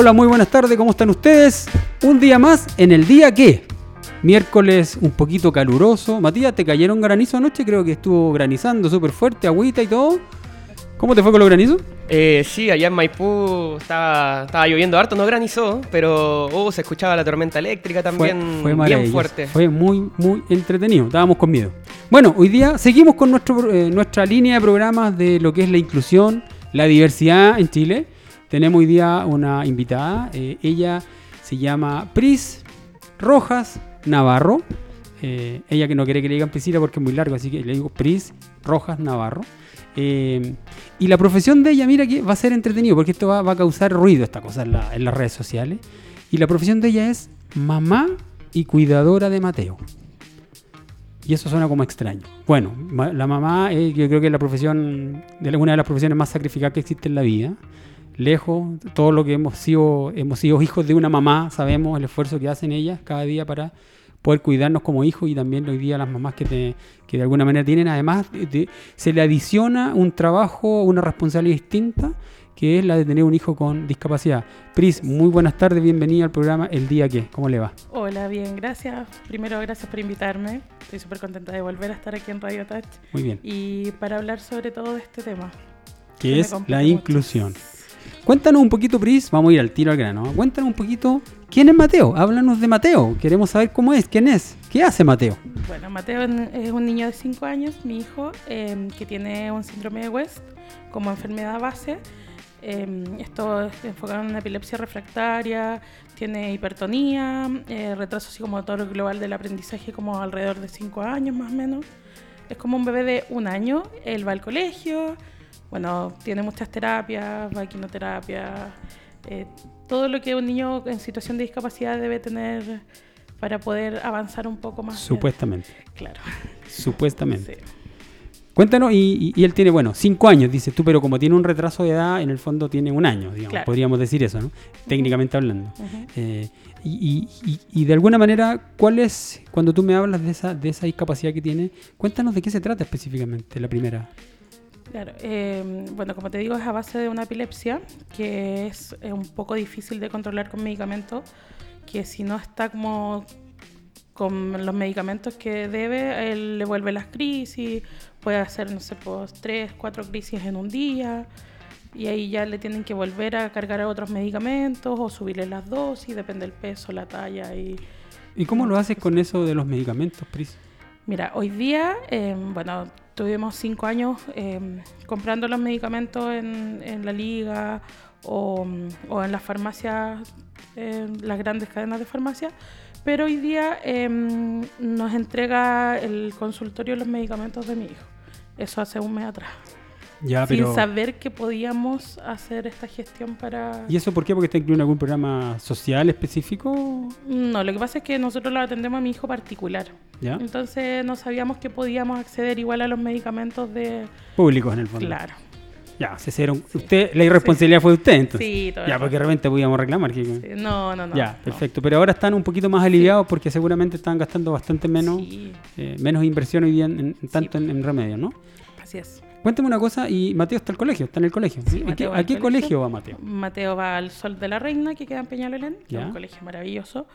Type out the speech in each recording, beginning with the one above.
Hola, muy buenas tardes, ¿cómo están ustedes? Un día más en el día que. Miércoles un poquito caluroso. Matías, ¿te cayeron granizo anoche? Creo que estuvo granizando súper fuerte, agüita y todo. ¿Cómo te fue con los granizos? Eh, sí, allá en Maipú estaba, estaba lloviendo harto, no granizó, pero oh, se escuchaba la tormenta eléctrica también fue, fue bien fuerte. Fue muy, muy entretenido. Estábamos con miedo. Bueno, hoy día seguimos con nuestro, eh, nuestra línea de programas de lo que es la inclusión, la diversidad en Chile. Tenemos hoy día una invitada. eh, ella se llama Pris Rojas Navarro. Eh, ella que no quiere que le digan Priscila porque es muy largo, así que le digo Pris Rojas Navarro. Eh, y la profesión de ella, mira que va a ser entretenido porque esto va, a causar ruido, esta cosa en, la- en las redes sociales. Y la profesión de ella es mamá y cuidadora de Mateo. Y eso suena como extraño. Bueno, la mamá eh, yo creo que es la profesión, de una de las profesiones más sacrificadas que existe en la vida. Lejos, todo lo que hemos sido, hemos sido hijos de una mamá, sabemos el esfuerzo que hacen ellas cada día para poder cuidarnos como hijos y también hoy día las mamás que, te- que de alguna manera tienen, además de- de- se le adiciona un trabajo, una responsabilidad distinta, que es la de tener un hijo con discapacidad. Pris, muy buenas tardes, bienvenida al programa El Día Que, ¿cómo le va? Hola, bien, gracias. Primero, gracias por invitarme. Estoy súper contenta de volver a estar aquí en Radio Touch Muy bien. y para hablar sobre todo de este tema. que es la mucho. inclusión. Cuéntanos un poquito, Pris, vamos a ir al tiro al grano. ¿eh? Cuéntanos un poquito, ¿quién es Mateo? Háblanos de Mateo, queremos saber cómo es, quién es, qué hace Mateo. Bueno, Mateo es un niño de 5 años, mi hijo, eh, que tiene un síndrome de West como enfermedad base. Eh, esto es enfocado en epilepsia refractaria, tiene hipertonía, eh, retraso psicomotor global del aprendizaje como alrededor de 5 años más o menos. Es como un bebé de un año, él va al colegio, bueno, tiene muchas terapias, va a quimioterapia, eh, todo lo que un niño en situación de discapacidad debe tener para poder avanzar un poco más. Supuestamente, Claro. supuestamente. Sí. Cuéntanos, y, y- y él tiene, bueno, cinco años, dices tú, pero como tiene un retraso de edad, en el fondo tiene un año, digamos, Claro. podríamos decir eso, ¿no? Técnicamente hablando. Eh, y- y- y de alguna manera, ¿cuál es, cuando tú me hablas de esa, de esa discapacidad que tiene, cuéntanos de qué se trata específicamente, la primera. Claro, eh, bueno, como te digo, es a base de una epilepsia que es eh, un poco difícil de controlar con medicamentos, que si no está como con los medicamentos que debe, él le vuelve las crisis, puede hacer, no sé, pues tres, cuatro crisis en un día, y ahí ya le tienen que volver a cargar a otros medicamentos o subirle las dosis, depende del peso, la talla y... ¿Y cómo lo haces con eso de los medicamentos, Pris? Mira, hoy día, eh, bueno, tuvimos cinco años eh, comprando los medicamentos en, la liga o, en las farmacias, eh, las grandes cadenas de farmacia, pero hoy día nos entrega el consultorio los medicamentos de mi hijo. Eso hace un mes atrás. Ya, Sin saber que podíamos hacer esta gestión para... ¿Y eso por qué? ¿Porque está incluido en algún programa social específico? No, lo que pasa es que nosotros lo atendemos a mi hijo particular. ¿Ya? Entonces no sabíamos que podíamos acceder igual a los medicamentos de... Públicos en el fondo. Claro. Ya, se hicieron. Usted, la irresponsabilidad fue de usted, entonces. Sí, todo ya, porque de repente podíamos reclamar. que- Sí, No, no, no. ya, no. perfecto. Pero ahora están un poquito más aliviados porque seguramente están gastando bastante menos, eh, menos inversión hoy día en, en- tanto en, en remedios, ¿no? así es. Cuéntame una cosa, y Mateo está en el colegio, está en el colegio. Sí, ¿A qué, a al colegio. colegio va Mateo? Mateo va al Sol de la Reina, que queda en Peñalolén, que es un colegio maravilloso,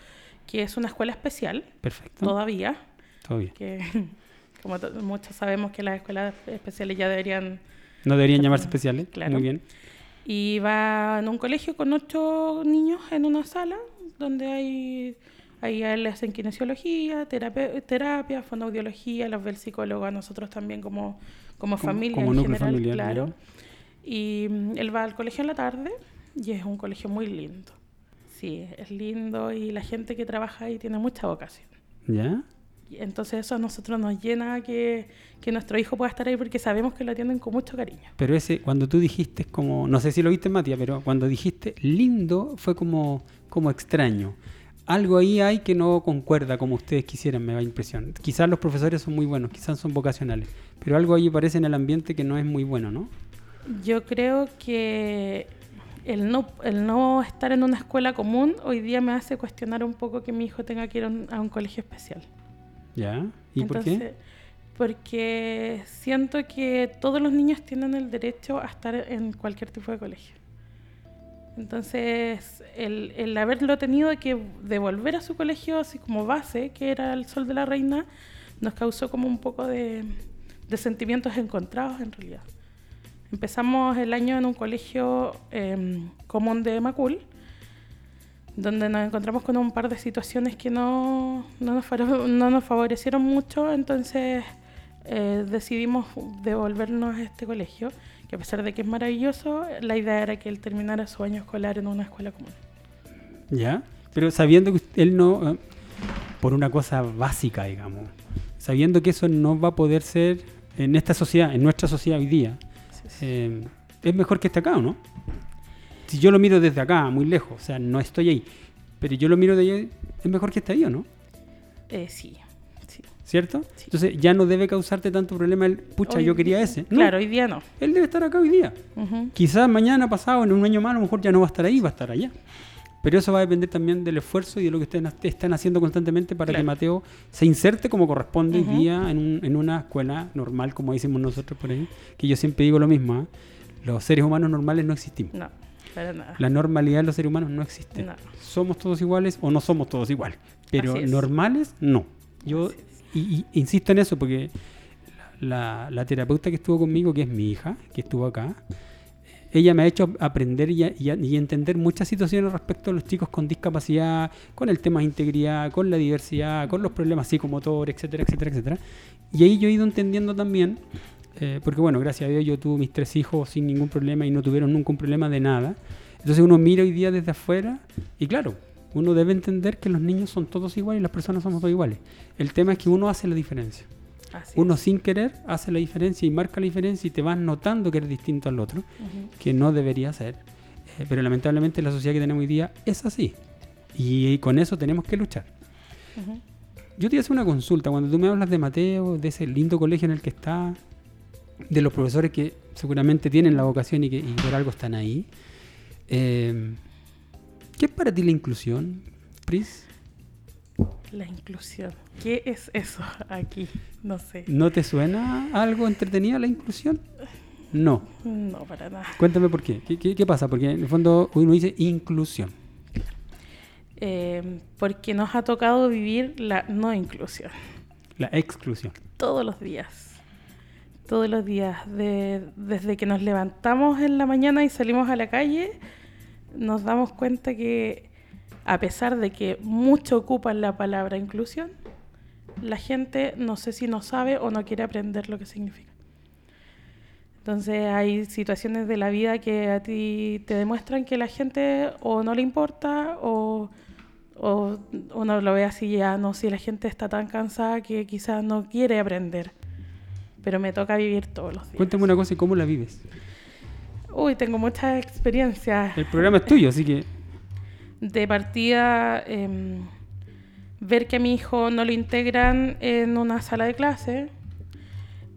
que es una escuela especial, Perfecto. todavía, que como muchos sabemos que las escuelas especiales ya deberían... No deberían llamarse especiales. Claro. Muy bien. Y va en un colegio con ocho niños en una sala, donde hay... Ahí a él le hacen kinesiología, terapia, terapia, fonoaudiología, los ve el psicólogo a nosotros también como, como, familia como en núcleo general, familiar, claro. Y mm, él va al colegio en la tarde y es un colegio muy lindo. Sí, es lindo y la gente que trabaja ahí tiene mucha vocación. ¿Ya? Entonces eso a nosotros nos llena que, que nuestro hijo pueda estar ahí porque sabemos que lo atienden con mucho cariño. Pero ese, cuando tú dijiste como, no sé si lo viste Matías, pero cuando dijiste lindo fue como, como extraño. Algo ahí hay que no concuerda como ustedes quisieran, me da impresión. Quizás los profesores son muy buenos, quizás son vocacionales, pero algo ahí parece en el ambiente que no es muy bueno, ¿no? Yo creo que el no, el no estar en una escuela común hoy día me hace cuestionar un poco que mi hijo tenga que ir a un, a un colegio especial. ¿Ya? ¿Y por qué? Porque siento que todos los niños tienen el derecho a estar en cualquier tipo de colegio. Entonces, el, el haberlo tenido que devolver a su colegio así como base, que era el Sol de la Reina, nos causó como un poco de, de sentimientos encontrados en realidad. Empezamos el año en un colegio em, común de Macul, donde nos encontramos con un par de situaciones que no, no, nos, no nos favorecieron mucho, entonces eh, decidimos devolvernos a este colegio, que a pesar de que es maravilloso, la idea era que él terminara su año escolar en una escuela común. ¿Ya? Pero sabiendo que él no, eh, por una cosa básica, digamos, sabiendo que eso no va a poder ser en esta sociedad, en nuestra sociedad hoy día, Sí, sí. eh, es mejor que esté acá, ¿o no? Si yo lo miro desde acá, muy lejos, o sea, no estoy ahí, pero yo lo miro de ahí, es mejor que esté ahí, ¿o no? Eh, sí. ¿Cierto? Sí. Entonces ya no debe causarte tanto problema el, pucha, Hoy- yo quería ese. No, Claro, hoy día no. Él debe estar acá hoy día. Quizás mañana, pasado, en un año más, a lo mejor ya no va a estar ahí, va a estar allá. Pero eso va a depender también del esfuerzo y de lo que ustedes están haciendo constantemente para que. Mateo se inserte como corresponde Ujú. hoy día en, un- en una escuela normal, como decimos nosotros por ahí. Que yo siempre digo lo mismo, ¿ah? los seres humanos normales no existimos. No, para nada. La normalidad de los seres humanos no existe. No. Somos todos iguales o no somos todos iguales. Pero normales, no. Yo. Y, insisto en eso porque la, terapeuta que estuvo conmigo, que es mi hija, que estuvo acá, ella me ha hecho aprender y entender muchas situaciones respecto a los chicos con discapacidad, con el tema de integridad, con la diversidad, con los problemas psicomotores, etcétera, etcétera, etcétera. Y ahí yo he ido entendiendo también, eh, porque bueno, gracias a Dios yo tuve mis tres hijos sin ningún problema y no tuvieron nunca un problema de nada. Entonces uno mira hoy día desde afuera y claro, uno debe entender que los niños son todos iguales y las personas somos todos iguales. El tema es que uno hace la diferencia. Así Uno es. sin querer hace la diferencia y marca la diferencia y te vas notando que eres distinto al otro, que no debería ser. Eh, pero lamentablemente la sociedad que tenemos hoy día es así. Y, con eso tenemos que luchar. Yo te hacer una consulta. Cuando tú me hablas de Mateo, de ese lindo colegio en el que está, de los profesores que seguramente tienen la vocación y que y por algo están ahí, eh, ¿qué es para ti la inclusión, Pris? La inclusión. ¿Qué es eso aquí? No sé. ¿No te suena algo entretenido la inclusión? No. No, para nada. Cuéntame por qué. ¿Qué, qué, qué pasa? Porque en el fondo uno dice inclusión. Eh, porque nos ha tocado vivir la no inclusión. La exclusión. Todos los días. Todos los días. De- desde que nos levantamos en la mañana y salimos a la calle, nos damos cuenta que a pesar de que mucho ocupan la palabra inclusión, la gente no sé si no sabe o no quiere aprender lo que significa. Entonces hay situaciones de la vida que a ti te demuestran que la gente o no le importa o, o uno lo ve así ya, no, si la gente está tan cansada que quizás no quiere aprender. Pero me toca vivir todos los días. Cuéntame una cosa y cómo la vives. Uy, tengo muchas experiencias. El programa es tuyo, así que de partida em, ver que a mi hijo no lo integran en una sala de clase,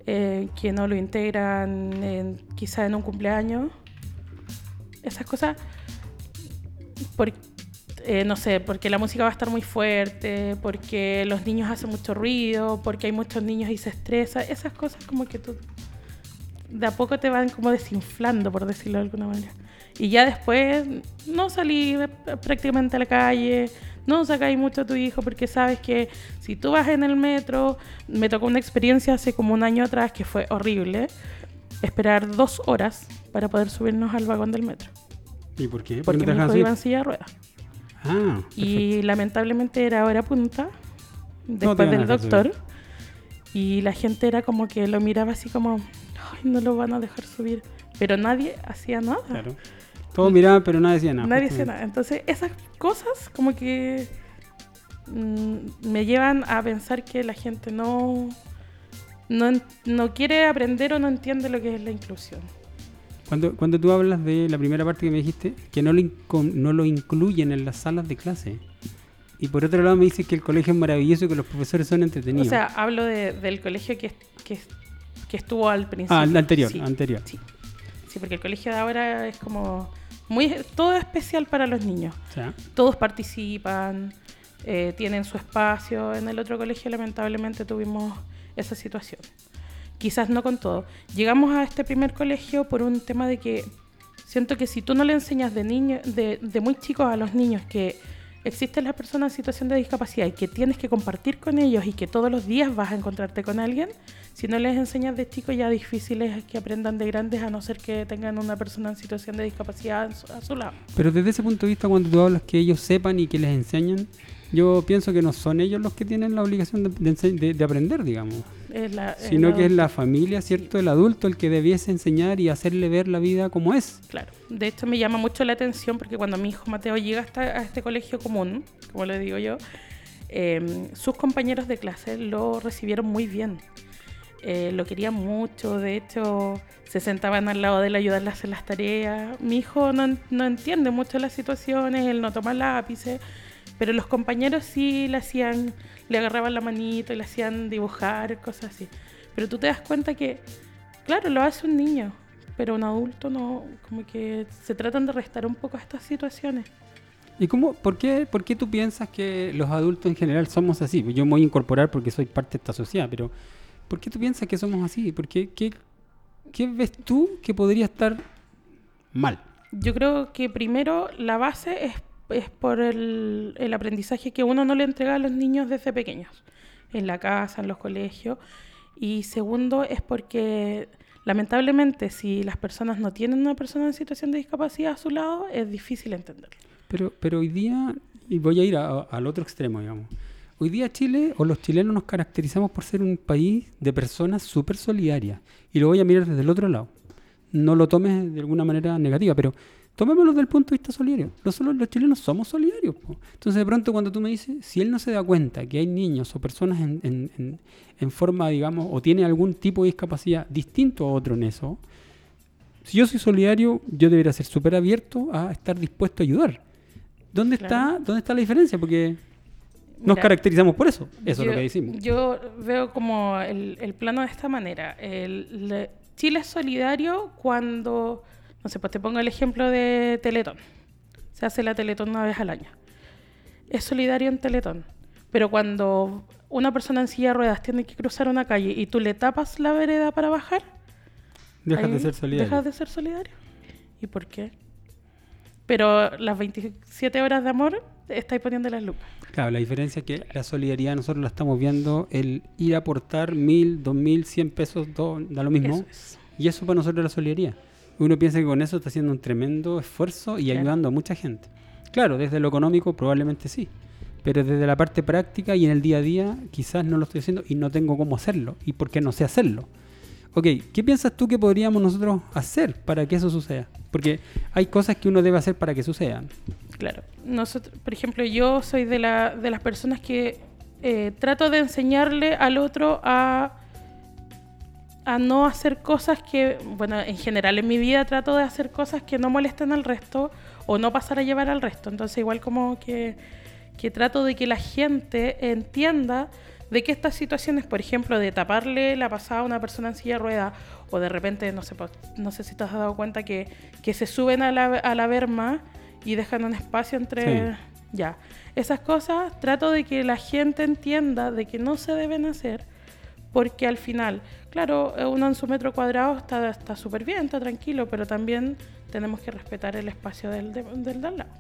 eh, que no lo integran en, quizá en un cumpleaños, esas cosas, por- eh, no sé, porque la música va a estar muy fuerte, porque los niños hacen mucho ruido, porque hay muchos niños y se estresa, esas cosas como que tú de a poco te van como desinflando, por decirlo de alguna manera. Y ya después no salí prácticamente a la calle, no sacáis mucho a tu hijo porque sabes que si tú vas en el metro, me tocó una experiencia hace como un año atrás que fue horrible, esperar dos horas para poder subirnos al vagón del metro. ¿Y por qué? ¿Por Porque no mi hijo iba en silla de ruedas. Ah, Y lamentablemente era hora punta, después del doctor. Y la gente era como que lo miraba así como, ay, no lo van a dejar subir. Pero nadie hacía nada. Claro. Todos miraban, pero nadie decía nada. Nadie hacía nada. Entonces, esas cosas como que mm, me llevan a pensar que la gente no, no, no quiere aprender o no entiende lo que es la inclusión. Cuando, cuando tú hablas de la primera parte que me dijiste, que no lo, no lo incluyen en las salas de clase. Y por otro lado me dices que el colegio es maravilloso y que los profesores son entretenidos. O sea, hablo de- del colegio que, que, que estuvo al principio. ah, el anterior, Sí, anterior. Sí. Sí, porque el colegio de ahora es como muy todo especial para los niños. Todos participan, eh, tienen su espacio. En el otro colegio lamentablemente tuvimos esa situación. Quizás no con todo. Llegamos a este primer colegio por un tema de que Siento que si tú no le enseñas de, niño, de, de muy chicos a los niños que existen las personas en situación de discapacidad y que tienes que compartir con ellos y que todos los días vas a encontrarte con alguien, si no les enseñas de chicos ya difícil es que aprendan de grandes a no ser que tengan una persona en situación de discapacidad a su, lado. Pero desde ese punto de vista, cuando tú hablas que ellos sepan y que les enseñan, yo pienso que no son ellos los que tienen la obligación de- de aprender, digamos, Es la- es sino que es la familia, ¿cierto? El adulto el que debiese enseñar y hacerle ver la vida como es. Claro. De hecho, me llama mucho la atención porque cuando mi hijo Mateo llega hasta, a este colegio común, como le digo yo, eh, sus compañeros de clase lo recibieron muy bien. Eh, lo querían mucho, de hecho, se sentaban al lado de él a ayudarle a hacer las tareas. Mi hijo no, no entiende mucho las situaciones, él no toma lápices, pero los compañeros sí le hacían, le agarraban la manito y le hacían dibujar, cosas así. Pero tú te das cuenta que, claro, lo hace un niño, pero un adulto no, como que se tratan de restar un poco a estas situaciones. ¿Y cómo, por, qué, por qué tú piensas que los adultos en general somos así? Yo me voy a incorporar porque soy parte de esta sociedad, pero ¿por qué tú piensas que somos así? ¿Por qué, qué, qué ves tú que podría estar mal? Yo creo que primero la base es, es por el, el aprendizaje que uno no le entrega a los niños desde pequeños, en la casa, en los colegios. Y segundo es porque lamentablemente si las personas no tienen una persona en situación de discapacidad a su lado, es difícil entenderlo. Pero, pero hoy día, y voy a ir a- al otro extremo, digamos. Hoy día Chile o los chilenos nos caracterizamos por ser un país de personas súper solidarias. Y lo voy a mirar desde el otro lado. No lo tomes de alguna manera negativa, pero tomémoslo desde el punto de vista solidario. Los, solo- los chilenos somos solidarios. po. Entonces de pronto cuando tú me dices, si él no se da cuenta que hay niños o personas en, en- en- en forma, digamos, o tiene algún tipo de discapacidad distinto a otro en eso, si yo soy solidario, yo debería ser súper abierto a estar dispuesto a ayudar. ¿Dónde, Claro. está, ¿Dónde está la diferencia? Porque nos Mira, caracterizamos por eso. Eso es yo, lo que decimos. Yo veo como el, el plano de esta manera. El, le- Chile es solidario cuando, sé, pues te pongo el ejemplo de Teletón. Se hace la Teletón una vez al año. Es solidario en Teletón. Pero cuando una persona en silla de ruedas tiene que cruzar una calle y tú le tapas la vereda para bajar, Dejas de ser solidario. Dejas de ser solidario. ¿Y por qué? Pero las 27 horas de amor estáis poniendo las lupas. Claro, la diferencia es que la solidaridad nosotros la estamos viendo, el ir a aportar mil, dos mil, cien pesos, do- da lo mismo. Eso es. Y eso para nosotros es la solidaridad. Uno piensa que con eso está haciendo un tremendo esfuerzo y Claro. ayudando a mucha gente. Claro, desde lo económico probablemente sí. Pero desde la parte práctica y en el día a día quizás no lo estoy haciendo y no tengo cómo hacerlo. ¿Y por qué no sé hacerlo? Ok, ¿qué piensas tú que podríamos nosotros hacer para que eso suceda? Porque hay cosas que uno debe hacer para que sucedan. Claro. Nosotros, por ejemplo, yo soy de, la, de las personas que eh, trato de enseñarle al otro a, a no hacer cosas que, bueno, en general en mi vida trato de hacer cosas que no molesten al resto o no pasar a llevar al resto. Entonces igual como que, que trato de que la gente entienda de que estas situaciones, por ejemplo, de taparle la pasada a una persona en silla de ruedas o de repente, no sé, pues, no sé si te has dado cuenta que, que se suben a la, a la berma y dejan un espacio entre... Sí. Ya, esas cosas trato de que la gente entienda de que no se deben hacer porque al final, claro, uno en su metro cuadrado está está súper bien, está tranquilo, pero también tenemos que respetar el espacio del de, del de al lado.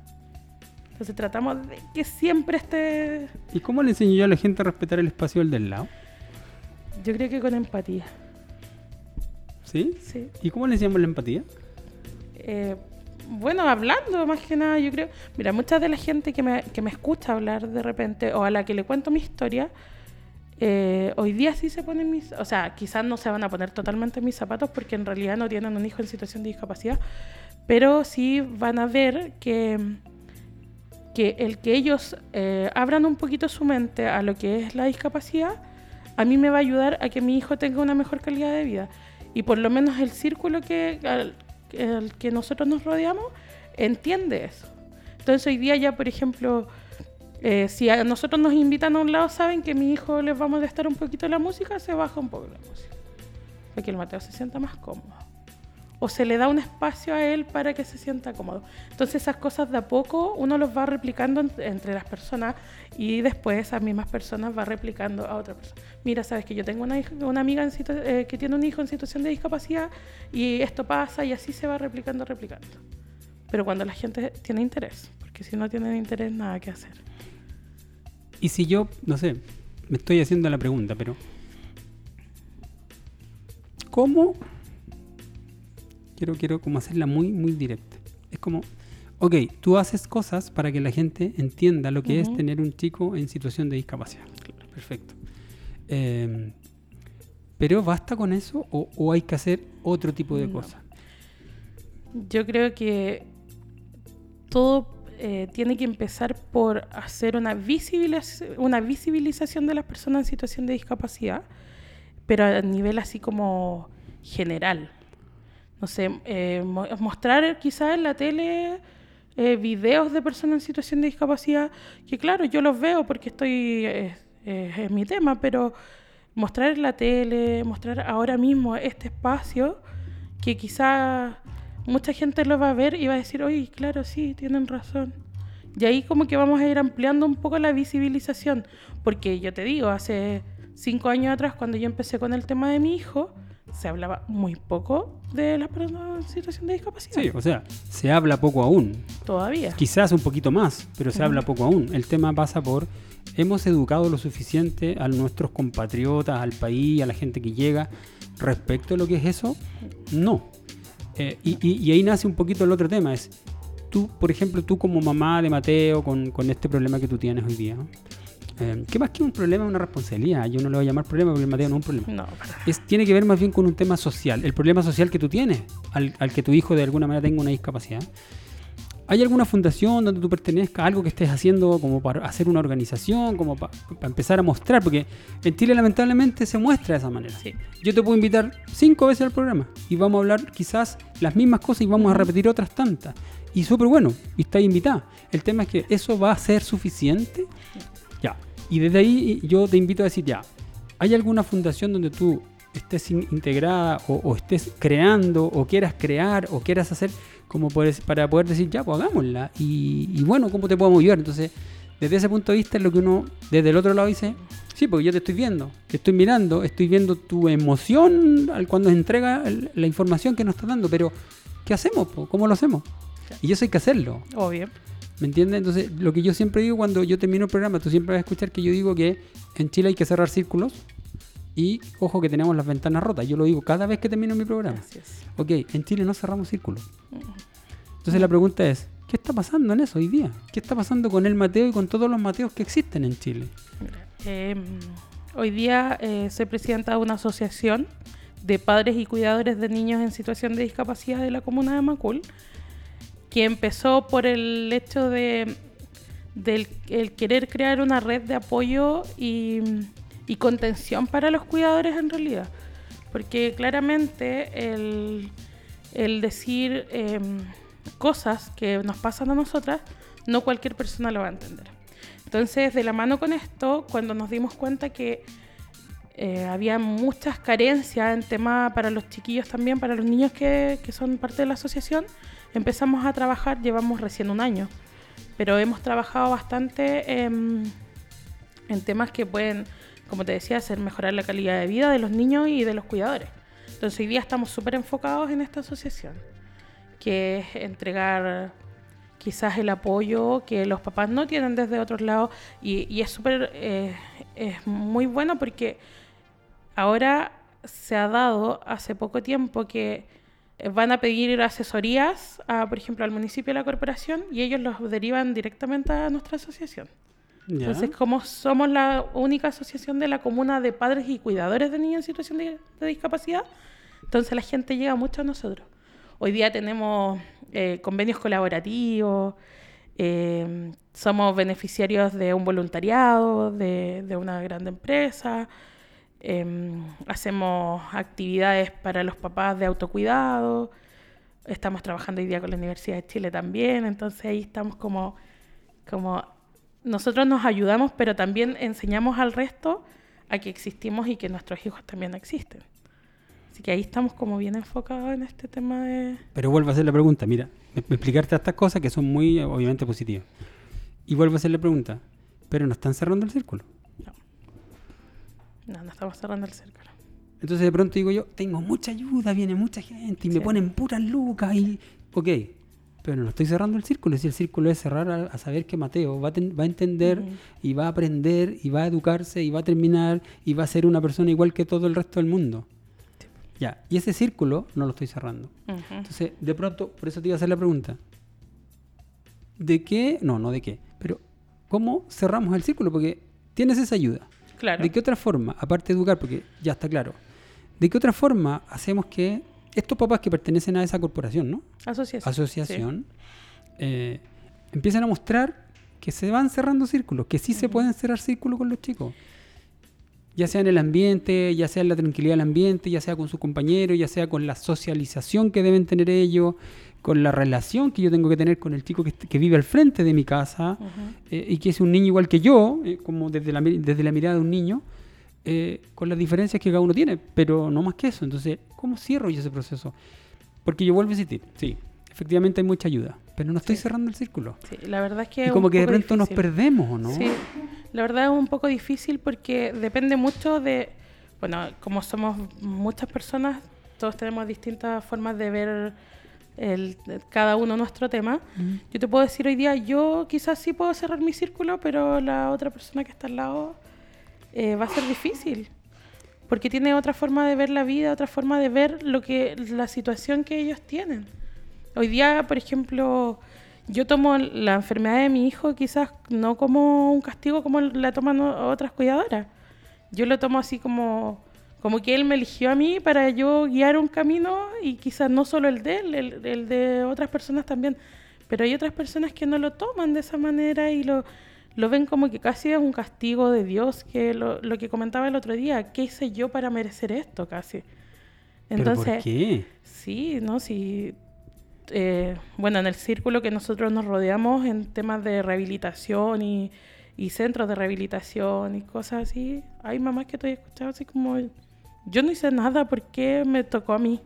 Entonces tratamos de que siempre esté, ¿Y cómo le enseño yo a la gente a respetar el espacio del del lado? yo creo que con empatía, ¿Sí? sí. ¿Y cómo le enseñamos la empatía? Eh, bueno, hablando más que nada, yo creo. Mira, mucha de la gente que me, que me escucha hablar de repente o a la que le cuento mi historia, eh, hoy día sí se ponen mis. O sea, quizás no se van a poner totalmente en mis zapatos porque en realidad no tienen un hijo en situación de discapacidad, pero sí van a ver que, que el que ellos eh, abran un poquito su mente a lo que es la discapacidad, a mí me va a ayudar a que mi hijo tenga una mejor calidad de vida. Y por lo menos el círculo que, al, al que nosotros nos rodeamos entiende eso. Entonces hoy día ya, por ejemplo, eh, si a nosotros nos invitan a un lado, saben que mi hijo les va a molestar un poquito la música, se baja un poco la música. Para que el Mateo se sienta más cómodo. o se le da un espacio a él para que se sienta cómodo. Entonces esas cosas de a poco uno los va replicando en- entre las personas y después esas mismas personas va replicando a otra persona. Mira, sabes que yo tengo una, una amiga en eh, que tiene un hijo en situación de discapacidad y esto pasa y así se va replicando, replicando. Pero cuando la gente tiene interés, porque si no tienen interés nada que hacer. Y si yo, no sé, me estoy haciendo la pregunta, pero ¿cómo? Quiero, quiero como hacerla muy, muy directa. Es como, ok, tú haces cosas para que la gente entienda lo que es tener un chico en situación de discapacidad. Perfecto. Eh, pero ¿basta con eso o, o hay que hacer otro tipo de No. cosas? Yo creo que todo eh, tiene que empezar por hacer una, visibiliz- una visibilización de las personas en situación de discapacidad, pero a nivel así como general. No sé, eh, mo- mostrar quizás en la tele eh, videos de personas en situación de discapacidad, que claro, yo los veo porque estoy, eh, eh, es mi tema, pero mostrar en la tele, mostrar ahora mismo este espacio que quizás mucha gente lo va a ver y va a decir, oye, claro, sí, tienen razón. Y ahí como que vamos a ir ampliando un poco la visibilización, porque yo te digo, hace cinco años atrás, cuando yo empecé con el tema de mi hijo, se hablaba muy poco de las personas en situación de discapacidad. Sí, o sea, se habla poco aún. Todavía. Quizás un poquito más, pero se Ujú. habla poco aún. El tema pasa por, hemos educado lo suficiente a nuestros compatriotas, al país, a la gente que llega, respecto a lo que es eso, no. Eh, y, y- y ahí nace un poquito el otro tema, es, tú, por ejemplo, tú como mamá de Mateo, con, con este problema que tú tienes hoy día, ¿no? Eh, que más que un problema es una responsabilidad, yo no le voy a llamar problema porque el Mateo no es un problema No, es, tiene que ver más bien con un tema social, el problema social que tú tienes, al, al que tu hijo de alguna manera tenga una discapacidad. ¿Hay alguna fundación donde tú pertenezcas, algo que estés haciendo como para hacer una organización, como para empezar a mostrar? Porque en Chile lamentablemente se muestra de esa manera. Sí. Yo te puedo invitar cinco veces al programa y vamos a hablar quizás las mismas cosas y vamos a repetir otras tantas. Y súper bueno, y está invitada. El tema es que eso va a ser suficiente. Ya. Y desde ahí yo te invito a decir ya, ¿hay alguna fundación donde tú estés in- integrada o, o estés creando o quieras crear o quieras hacer como puedes- para poder decir ya, pues hagámosla? Y, y bueno, ¿cómo te podemos ayudar? Entonces, desde ese punto de vista es lo que uno desde el otro lado dice, sí, porque yo te estoy viendo, te estoy mirando, estoy viendo tu emoción al cuando entrega la información que nos está dando, pero ¿qué hacemos? po? ¿Cómo lo hacemos? Y eso hay que hacerlo. Obvio. ¿Me entiendes? Entonces, lo que yo siempre digo cuando yo termino el programa, tú siempre vas a escuchar que yo digo que en Chile hay que cerrar círculos y, ojo, que tenemos las ventanas rotas. Yo lo digo cada vez que termino mi programa. Ok, en Chile no cerramos círculos. Entonces, la pregunta es, ¿qué está pasando en eso hoy día? ¿Qué está pasando con el Mateo y con todos los Mateos que existen en Chile? Eh, hoy día eh, soy presidenta de una asociación de padres y cuidadores de niños en situación de discapacidad de la comuna de Macul, que empezó por el hecho de del el querer crear una red de apoyo y, y contención para los cuidadores en realidad. Porque claramente el, el decir em, cosas que nos pasan a nosotras, no cualquier persona lo va a entender. Entonces, de la mano con esto, cuando nos dimos cuenta que eh, había muchas carencias en tema para los chiquillos también, para los niños que, que son parte de la asociación, empezamos a trabajar, llevamos recién un año, pero hemos trabajado bastante en, en temas que pueden, como te decía, hacer mejorar la calidad de vida de los niños y de los cuidadores. Entonces hoy día estamos súper enfocados en esta asociación, que es entregar quizás el apoyo que los papás no tienen desde otros lados y, es súper, eh, es muy bueno porque ahora se ha dado hace poco tiempo que van a pedir asesorías, por ejemplo, al municipio a la corporación y ellos los derivan directamente a nuestra asociación. Entonces, como somos la única asociación de la comuna de padres y cuidadores de niños en situación de, de discapacidad, entonces la gente llega mucho a nosotros. Hoy día tenemos eh, convenios colaborativos, eh, somos beneficiarios de un voluntariado, de, de una gran empresa, eh, hacemos actividades para los papás de autocuidado, estamos trabajando hoy día con la Universidad de Chile también, entonces ahí estamos como, como nosotros nos ayudamos, pero también enseñamos al resto a que existimos y que nuestros hijos también existen. Así que ahí estamos como bien enfocados en este tema de... Pero vuelvo a hacer la pregunta, mira, me- me explicarte estas cosas que son muy, obviamente, positivas. Y vuelvo a hacer la pregunta, pero no están cerrando el círculo. No, no estamos cerrando el círculo. Entonces de pronto digo yo, tengo mucha ayuda, viene mucha gente y me Sí. ponen puras lucas y... Ok, pero no estoy cerrando el círculo. Si el círculo es cerrar a, a saber que Mateo va a, ten- va a entender y va a aprender y va a educarse y va a terminar y va a ser una persona igual que todo el resto del mundo. Ya, y ese círculo no lo estoy cerrando. Entonces, de pronto, por eso te iba a hacer la pregunta. ¿De qué? No, no de qué. Pero, ¿cómo cerramos el círculo? Porque tienes esa ayuda. Claro. ¿De qué otra forma, aparte de educar, porque ya está claro, ¿de qué otra forma hacemos que estos papás que pertenecen a esa corporación, ¿no? Asociación. Asociación, eh, empiezan a mostrar que se van cerrando círculos, que sí se pueden cerrar círculos con los chicos. Ya sea en el ambiente, ya sea en la tranquilidad del ambiente, ya sea con sus compañeros, ya sea con la socialización que deben tener ellos, con la relación que yo tengo que tener con el chico que, vive al frente de mi casa, eh, y que es un niño igual que yo, eh, como desde la, desde la mirada de un niño, eh, con las diferencias que cada uno tiene, pero no más que eso. Entonces, ¿cómo cierro yo ese proceso? Porque yo vuelvo a insistir, sí, efectivamente hay mucha ayuda, pero no estoy Sí. cerrando el círculo. Sí, la verdad es que y es como que de pronto nos difícil. perdemos, ¿o no? Sí, la verdad es un poco difícil porque depende mucho de, bueno, como somos muchas personas, todos tenemos distintas formas de ver el, cada uno nuestro tema. Yo te puedo decir hoy día, yo quizás sí puedo cerrar mi círculo, pero la otra persona que está al lado eh, va a ser difícil. Porque tiene otra forma de ver la vida, otra forma de ver lo que la situación que ellos tienen. Hoy día, por ejemplo, yo tomo la enfermedad de mi hijo quizás no como un castigo como la toman otras cuidadoras. Yo lo tomo así como, como que él me eligió a mí para yo guiar un camino y quizás no solo el de él, el, el de otras personas también. Pero hay otras personas que no lo toman de esa manera y lo, lo ven como que casi es un castigo de Dios, que lo, lo que comentaba el otro día, ¿qué hice yo para merecer esto casi? ¿Pero por qué? Sí, ¿no? Sí. eh, bueno, en el círculo que nosotros nos rodeamos en temas de rehabilitación y, y centros de rehabilitación y cosas así, hay mamás que te he escuchado así como, yo no hice nada porque me tocó a mí.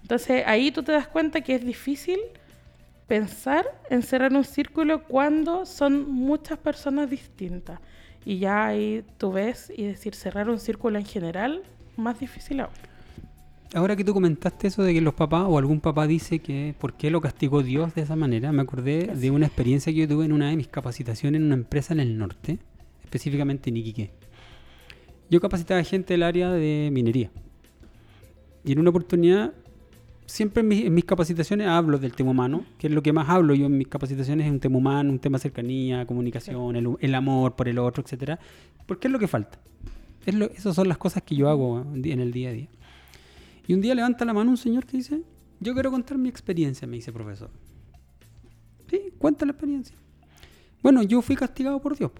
Entonces ahí tú te das cuenta que es difícil pensar en cerrar un círculo cuando son muchas personas distintas. Y ya ahí tú ves y decir cerrar un círculo en general, más difícil aún. Ahora que tú comentaste eso de que los papás o algún papá dice que por qué lo castigó Dios de esa manera, me acordé de una experiencia que yo tuve en una de mis capacitaciones en una empresa en el norte, específicamente en Iquique. Yo capacitaba gente del área de minería. Y en una oportunidad, siempre en, mis- en mis capacitaciones hablo del tema humano, que es lo que más hablo yo en mis capacitaciones, es un tema humano, un tema cercanía, comunicación, el, el amor por el otro, etcétera, Porque es lo que falta. Es lo, esas son las cosas que yo hago en el día a día. Y un día levanta la mano un señor que dice, yo quiero contar mi experiencia, me dice profesor. Sí, cuenta la experiencia. Bueno, yo fui castigado por Dios.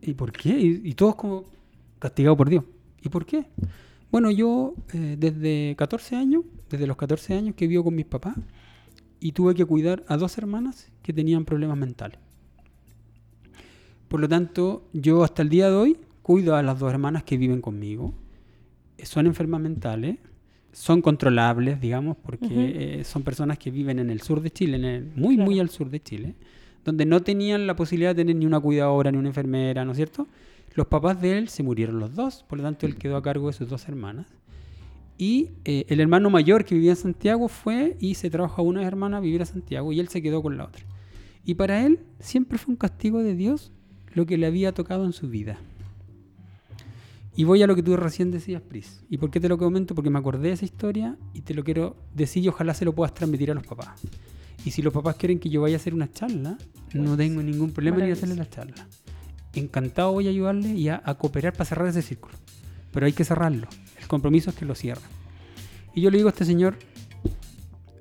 ¿Y por qué? Y, y todos como castigados por Dios. ¿Y por qué? Bueno, yo eh, desde 14 años, desde los 14 años que vivo con mis papás, y tuve que cuidar a dos hermanas que tenían problemas mentales. Por lo tanto, yo hasta el día de hoy cuido a las dos hermanas que viven conmigo. Eh, Son enfermas mentales, son controlables, digamos, porque eh, son personas que viven en el sur de Chile, en el- muy, muy al sur de Chile, donde no tenían la posibilidad de tener ni una cuidadora ni una enfermera, ¿no es cierto? Los papás de él se murieron los dos, por lo tanto él quedó a cargo de sus dos hermanas. Y eh, el hermano mayor que vivía en Santiago fue y se trajo a una hermana a vivir a Santiago y él se quedó con la otra. Y para él siempre fue un castigo de Dios lo que le había tocado en su vida. Y voy a lo que tú recién decías, Pris. ¿Y por qué te lo comento? Porque me acordé de esa historia y te lo quiero decir y ojalá se lo puedas transmitir a los papás. Y si los papás quieren que yo vaya a hacer una charla, no tengo ningún problema en ir a hacerle la charla. Encantado voy a ayudarle y a, a cooperar para cerrar ese círculo. Pero hay que cerrarlo. El compromiso es que lo cierre. Y yo le digo a este señor,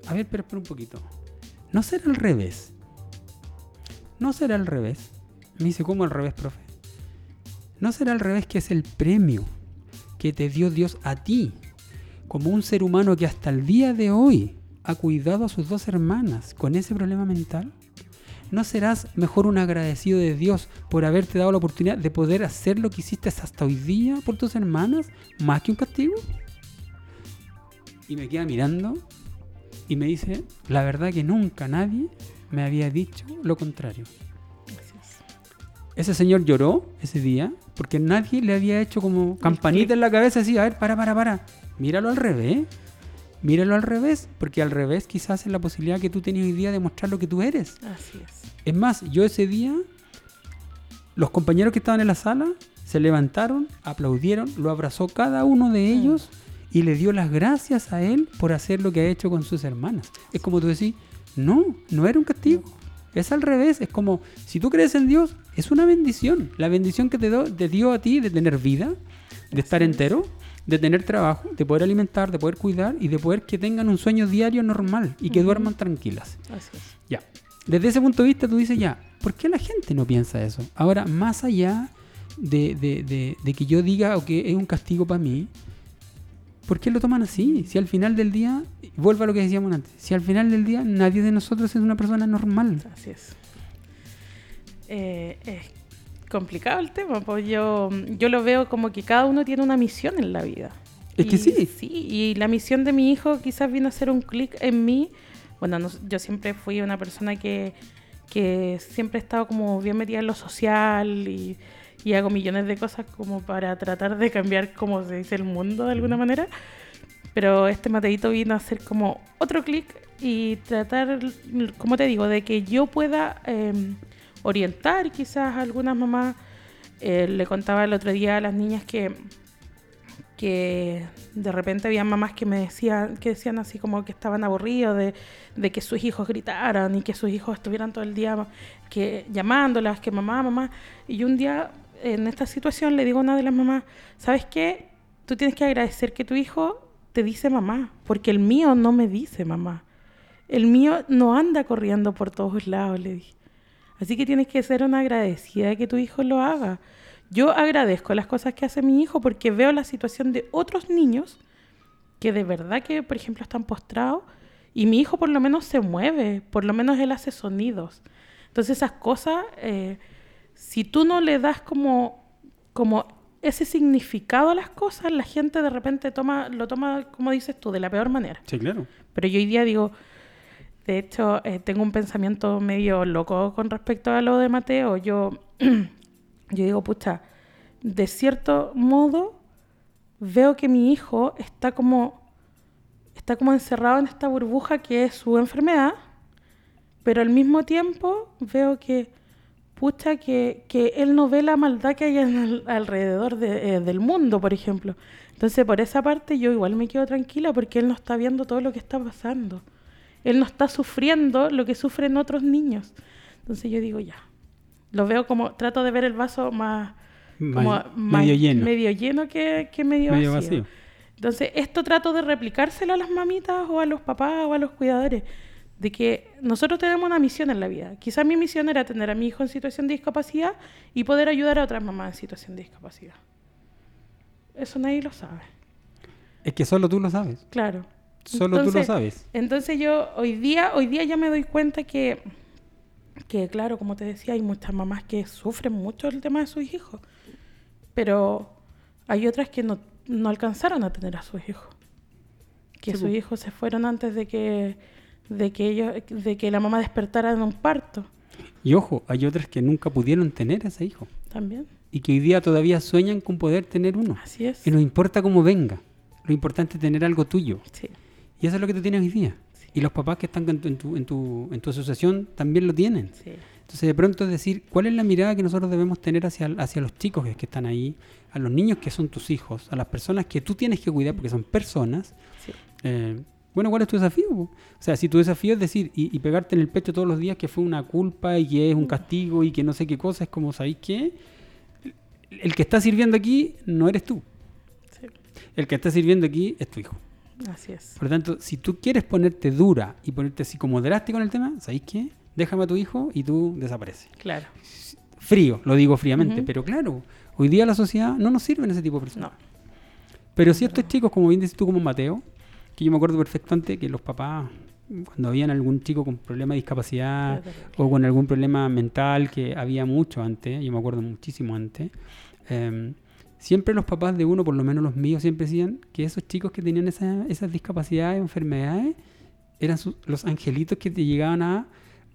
a ver, pero espera un poquito. ¿No será al revés? ¿No será al revés? Me dice, ¿cómo al revés, profe? ¿No será al revés que es el premio que te dio Dios a ti, como un ser humano que hasta el día de hoy ha cuidado a sus dos hermanas con ese problema mental? ¿No serás mejor un agradecido de Dios por haberte dado la oportunidad de poder hacer lo que hiciste hasta hoy día por tus hermanas, más que un castigo? Y me queda mirando y me dice, la verdad que nunca nadie me había dicho lo contrario. Ese señor lloró ese día porque nadie le había hecho como campanita en la cabeza así, a ver, para, para, para, míralo al revés. Míralo al revés, porque al revés quizás es la posibilidad que tú tenías hoy día de mostrar lo que tú eres. Así es. Es más, yo ese día, los compañeros que estaban en la sala se levantaron, aplaudieron, lo abrazó cada uno de ellos y le dio las gracias a él por hacer lo que ha hecho con sus hermanas. Es como tú decís, no, no era un castigo. Es al revés, es como, si tú crees en Dios, es una bendición. La bendición que te, do- te dio a ti de tener vida, de estar entero, de tener trabajo, de poder alimentar, de poder cuidar y de poder que tengan un sueño diario normal y que duerman tranquilas. Así es. Ya. Desde ese punto de vista tú dices ya, ¿por qué la gente no piensa eso? Ahora, más allá de, de- de- de que yo diga o que es un castigo para mí, ¿por qué lo toman así? Si al final del día, vuelvo a lo que decíamos antes, si al final del día nadie de nosotros es una persona normal. Así es. Eh, es complicado el tema, pues yo, yo lo veo como que cada uno tiene una misión en la vida. Es que sí. Sí, y la misión de mi hijo quizás vino a hacer un clic en mí. Bueno, no- yo siempre fui una persona que, que siempre he estado como bien metida en lo social y, y hago millones de cosas como para tratar de cambiar, como se dice, el mundo de alguna manera. Pero este Mateito vino a hacer como otro clic y tratar, como te digo, de que yo pueda eh, orientar quizás a algunas mamás. Eh, le contaba el otro día a las niñas que, que de repente había mamás que me decían, que decían así como que estaban aburridos de, que sus hijos gritaran y que sus hijos estuvieran todo el día que llamándolas, que mamá, mamá. Y un día en esta situación le digo a una de las mamás, ¿sabes qué? Tú tienes que agradecer que tu hijo te dice mamá, porque el mío no me dice mamá. El mío no anda corriendo por todos lados, le dije. Así que tienes que ser una agradecida de que tu hijo lo haga. Yo agradezco las cosas que hace mi hijo porque veo la situación de otros niños que de verdad que, por ejemplo, están postrados y mi hijo por lo menos se mueve, por lo menos él hace sonidos. Entonces esas cosas, eh, si tú no le das como, como ese significado a las cosas, la gente de repente toma, lo toma, como dices tú, de la peor manera. Sí, claro. Pero yo hoy día digo, de hecho, eh, tengo un pensamiento medio loco con respecto a lo de Mateo. Yo, yo digo, pucha, de cierto modo veo que mi hijo está como, está como encerrado en esta burbuja que es su enfermedad, pero al mismo tiempo veo que, pucha, que, que él no ve la maldad que hay en el- alrededor de- eh, del mundo, por ejemplo. Entonces, por esa parte, yo igual me quedo tranquila porque él no está viendo todo lo que está pasando. Él no está sufriendo lo que sufren otros niños. Entonces yo digo, ya. Lo veo como, trato de ver el vaso más, como más- medio lleno. medio lleno que, que medio, Medio vacío. vacío. Entonces, esto trato de replicárselo a las mamitas o a los papás o a los cuidadores, de que nosotros tenemos una misión en la vida. Quizás mi misión era tener a mi hijo en situación de discapacidad y poder ayudar a otras mamás en situación de discapacidad. Eso nadie lo sabe, Es que solo tú lo sabes. claro. Solo tú lo sabes. Entonces yo hoy día, hoy día ya me doy cuenta que, que claro, como te decía, hay muchas mamás que sufren mucho el tema de sus hijos, pero hay otras que no, no alcanzaron a tener a sus hijos, que Sí, sus hijos se fueron antes de que, de que ellos, de que la mamá despertara en un parto, Y ojo, hay otras que nunca pudieron tener a ese hijo. también. Y que hoy día todavía sueñan con poder tener uno. Así es. Y no importa cómo venga. Lo importante es tener algo tuyo. Sí, Y eso es lo que tú tienes hoy día. Y los papás que están en tu, en tu, en tu, en tu asociación también lo tienen. sí, Entonces, de pronto es decir, ¿cuál es la mirada que nosotros debemos tener hacia, hacia los chicos que, que están ahí, a los niños que son tus hijos, a las personas que tú tienes que cuidar porque son personas? sí. Eh, bueno, ¿cuál es tu desafío? po? O sea, si tu desafío es decir y, y pegarte en el pecho todos los días que fue una culpa y que es un castigo y que no sé qué cosa, es como, ¿sabéis qué? El que está sirviendo aquí no eres tú. sí. El que está sirviendo aquí es tu hijo. Así es. Por lo tanto, si tú quieres ponerte dura y ponerte así como drástico en el tema, ¿sabéis qué? Déjame a tu hijo y tú desapareces. Claro. Frío, lo digo fríamente, pero claro, hoy día la sociedad no nos sirve en ese tipo de personas. No. Pero ciertos chicos, como bien dices tú, como Mateo, que yo me acuerdo perfectamente que los papás cuando había algún chico con problema de discapacidad o con algún problema mental que había mucho antes, yo me acuerdo muchísimo antes, eh, siempre los papás de uno, por lo menos los míos, siempre decían que esos chicos que tenían esa- esas discapacidades enfermedades eran su- los angelitos que te llegaban a,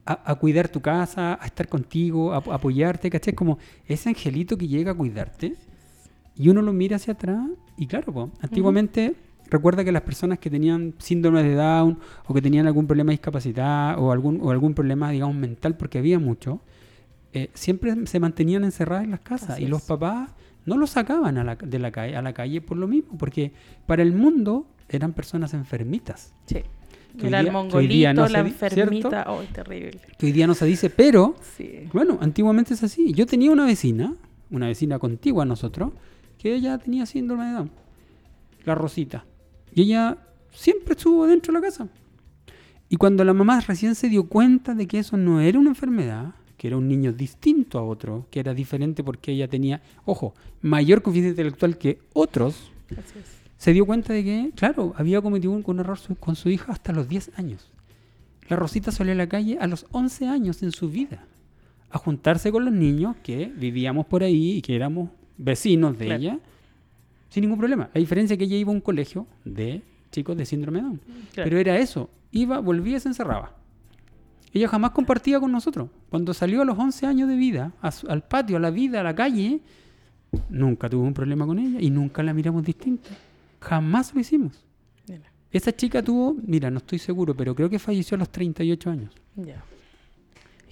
a, a cuidar tu casa, a estar contigo, a, a apoyarte, ¿cachai? Como ese angelito que llega a cuidarte y uno lo mira hacia atrás y claro, po, antiguamente recuerda que las personas que tenían síndrome de Down o que tenían algún problema de discapacidad o algún, o algún problema, digamos, mental, porque había mucho, eh, siempre se mantenían encerradas en las casas Así y los papás no los sacaban a la, de la calle, a la calle por lo mismo, porque para el mundo eran personas enfermitas. Sí. Que Era el día- hoy mongolito, no la enfermita. ¡Ay, terrible! Que hoy día no se dice, pero Sí. bueno, antiguamente es así. Yo tenía una vecina, una vecina contigua a nosotros, que ella tenía síndrome de Down, la Rosita. Y ella siempre estuvo dentro de la casa. Y cuando la mamá recién se dio cuenta de que eso no era una enfermedad, que era un niño distinto a otro, que era diferente porque ella tenía, ojo, mayor coeficiente intelectual que otros, se dio cuenta de que, claro, había cometido un, un error su- con su hija hasta los 10 años. La Rosita salió a la calle a los 11 años en su vida a juntarse con los niños que vivíamos por ahí y que éramos vecinos de Claro. ella sin ningún problema. La diferencia es que ella iba a un colegio de chicos de síndrome de Down. Claro. Pero era eso, iba, volvía y se encerraba. Ella jamás compartía con nosotros. Cuando salió a los 11 años de vida, su- al patio, a la vida, a la calle, nunca tuvo un problema con ella y nunca la miramos distinta. Jamás lo hicimos. Mira, Esa chica tuvo, mira, no estoy seguro, pero creo que falleció a los 38 años. ya.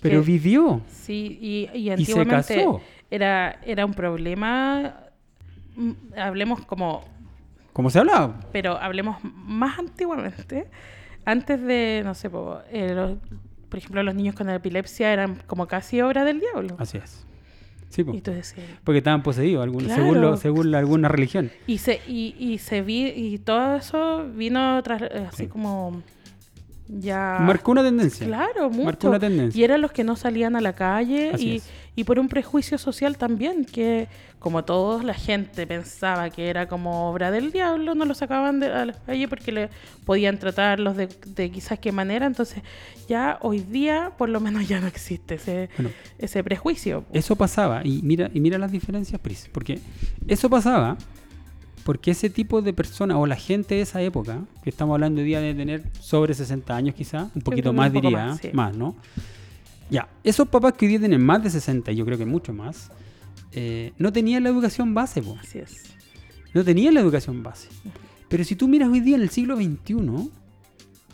Pero Que- vivió Sí, y, y y se antiguamente casó. era, era un problema. mm, Hablemos como Como se hablaba. pero hablemos más antiguamente, antes de, no sé, po, eh, los- por ejemplo, los niños con epilepsia eran como casi obra del diablo. Así es. Sí, po. Porque estaban poseídos, algunos, Claro. según, lo- según alguna religión. y se y, y se vi y todo eso vino tras, eh, así Sí. como ya Marcó una tendencia. Claro, mucho. Marcó una tendencia. Y eran los que no salían a la calle Así y, es. Y por un prejuicio social también, que como todos la gente pensaba que era como obra del diablo, no lo sacaban de a la calle porque le podían tratarlos de, de quizás qué manera. Entonces ya hoy día por lo menos ya no existe ese, Bueno, ese prejuicio. Eso pasaba, y mira, y mira las diferencias, Pris, porque eso pasaba porque ese tipo de personas, o la gente de esa época, que estamos hablando hoy día de tener sobre 60 años quizá, un poquito más diría, más, sí. más, ¿no? Ya, esos papás que hoy día tienen más de 60, y yo creo que mucho más, eh, no tenían la educación base, po. Así es. no tenían la educación base. Pero si tú miras hoy día en el siglo XXI,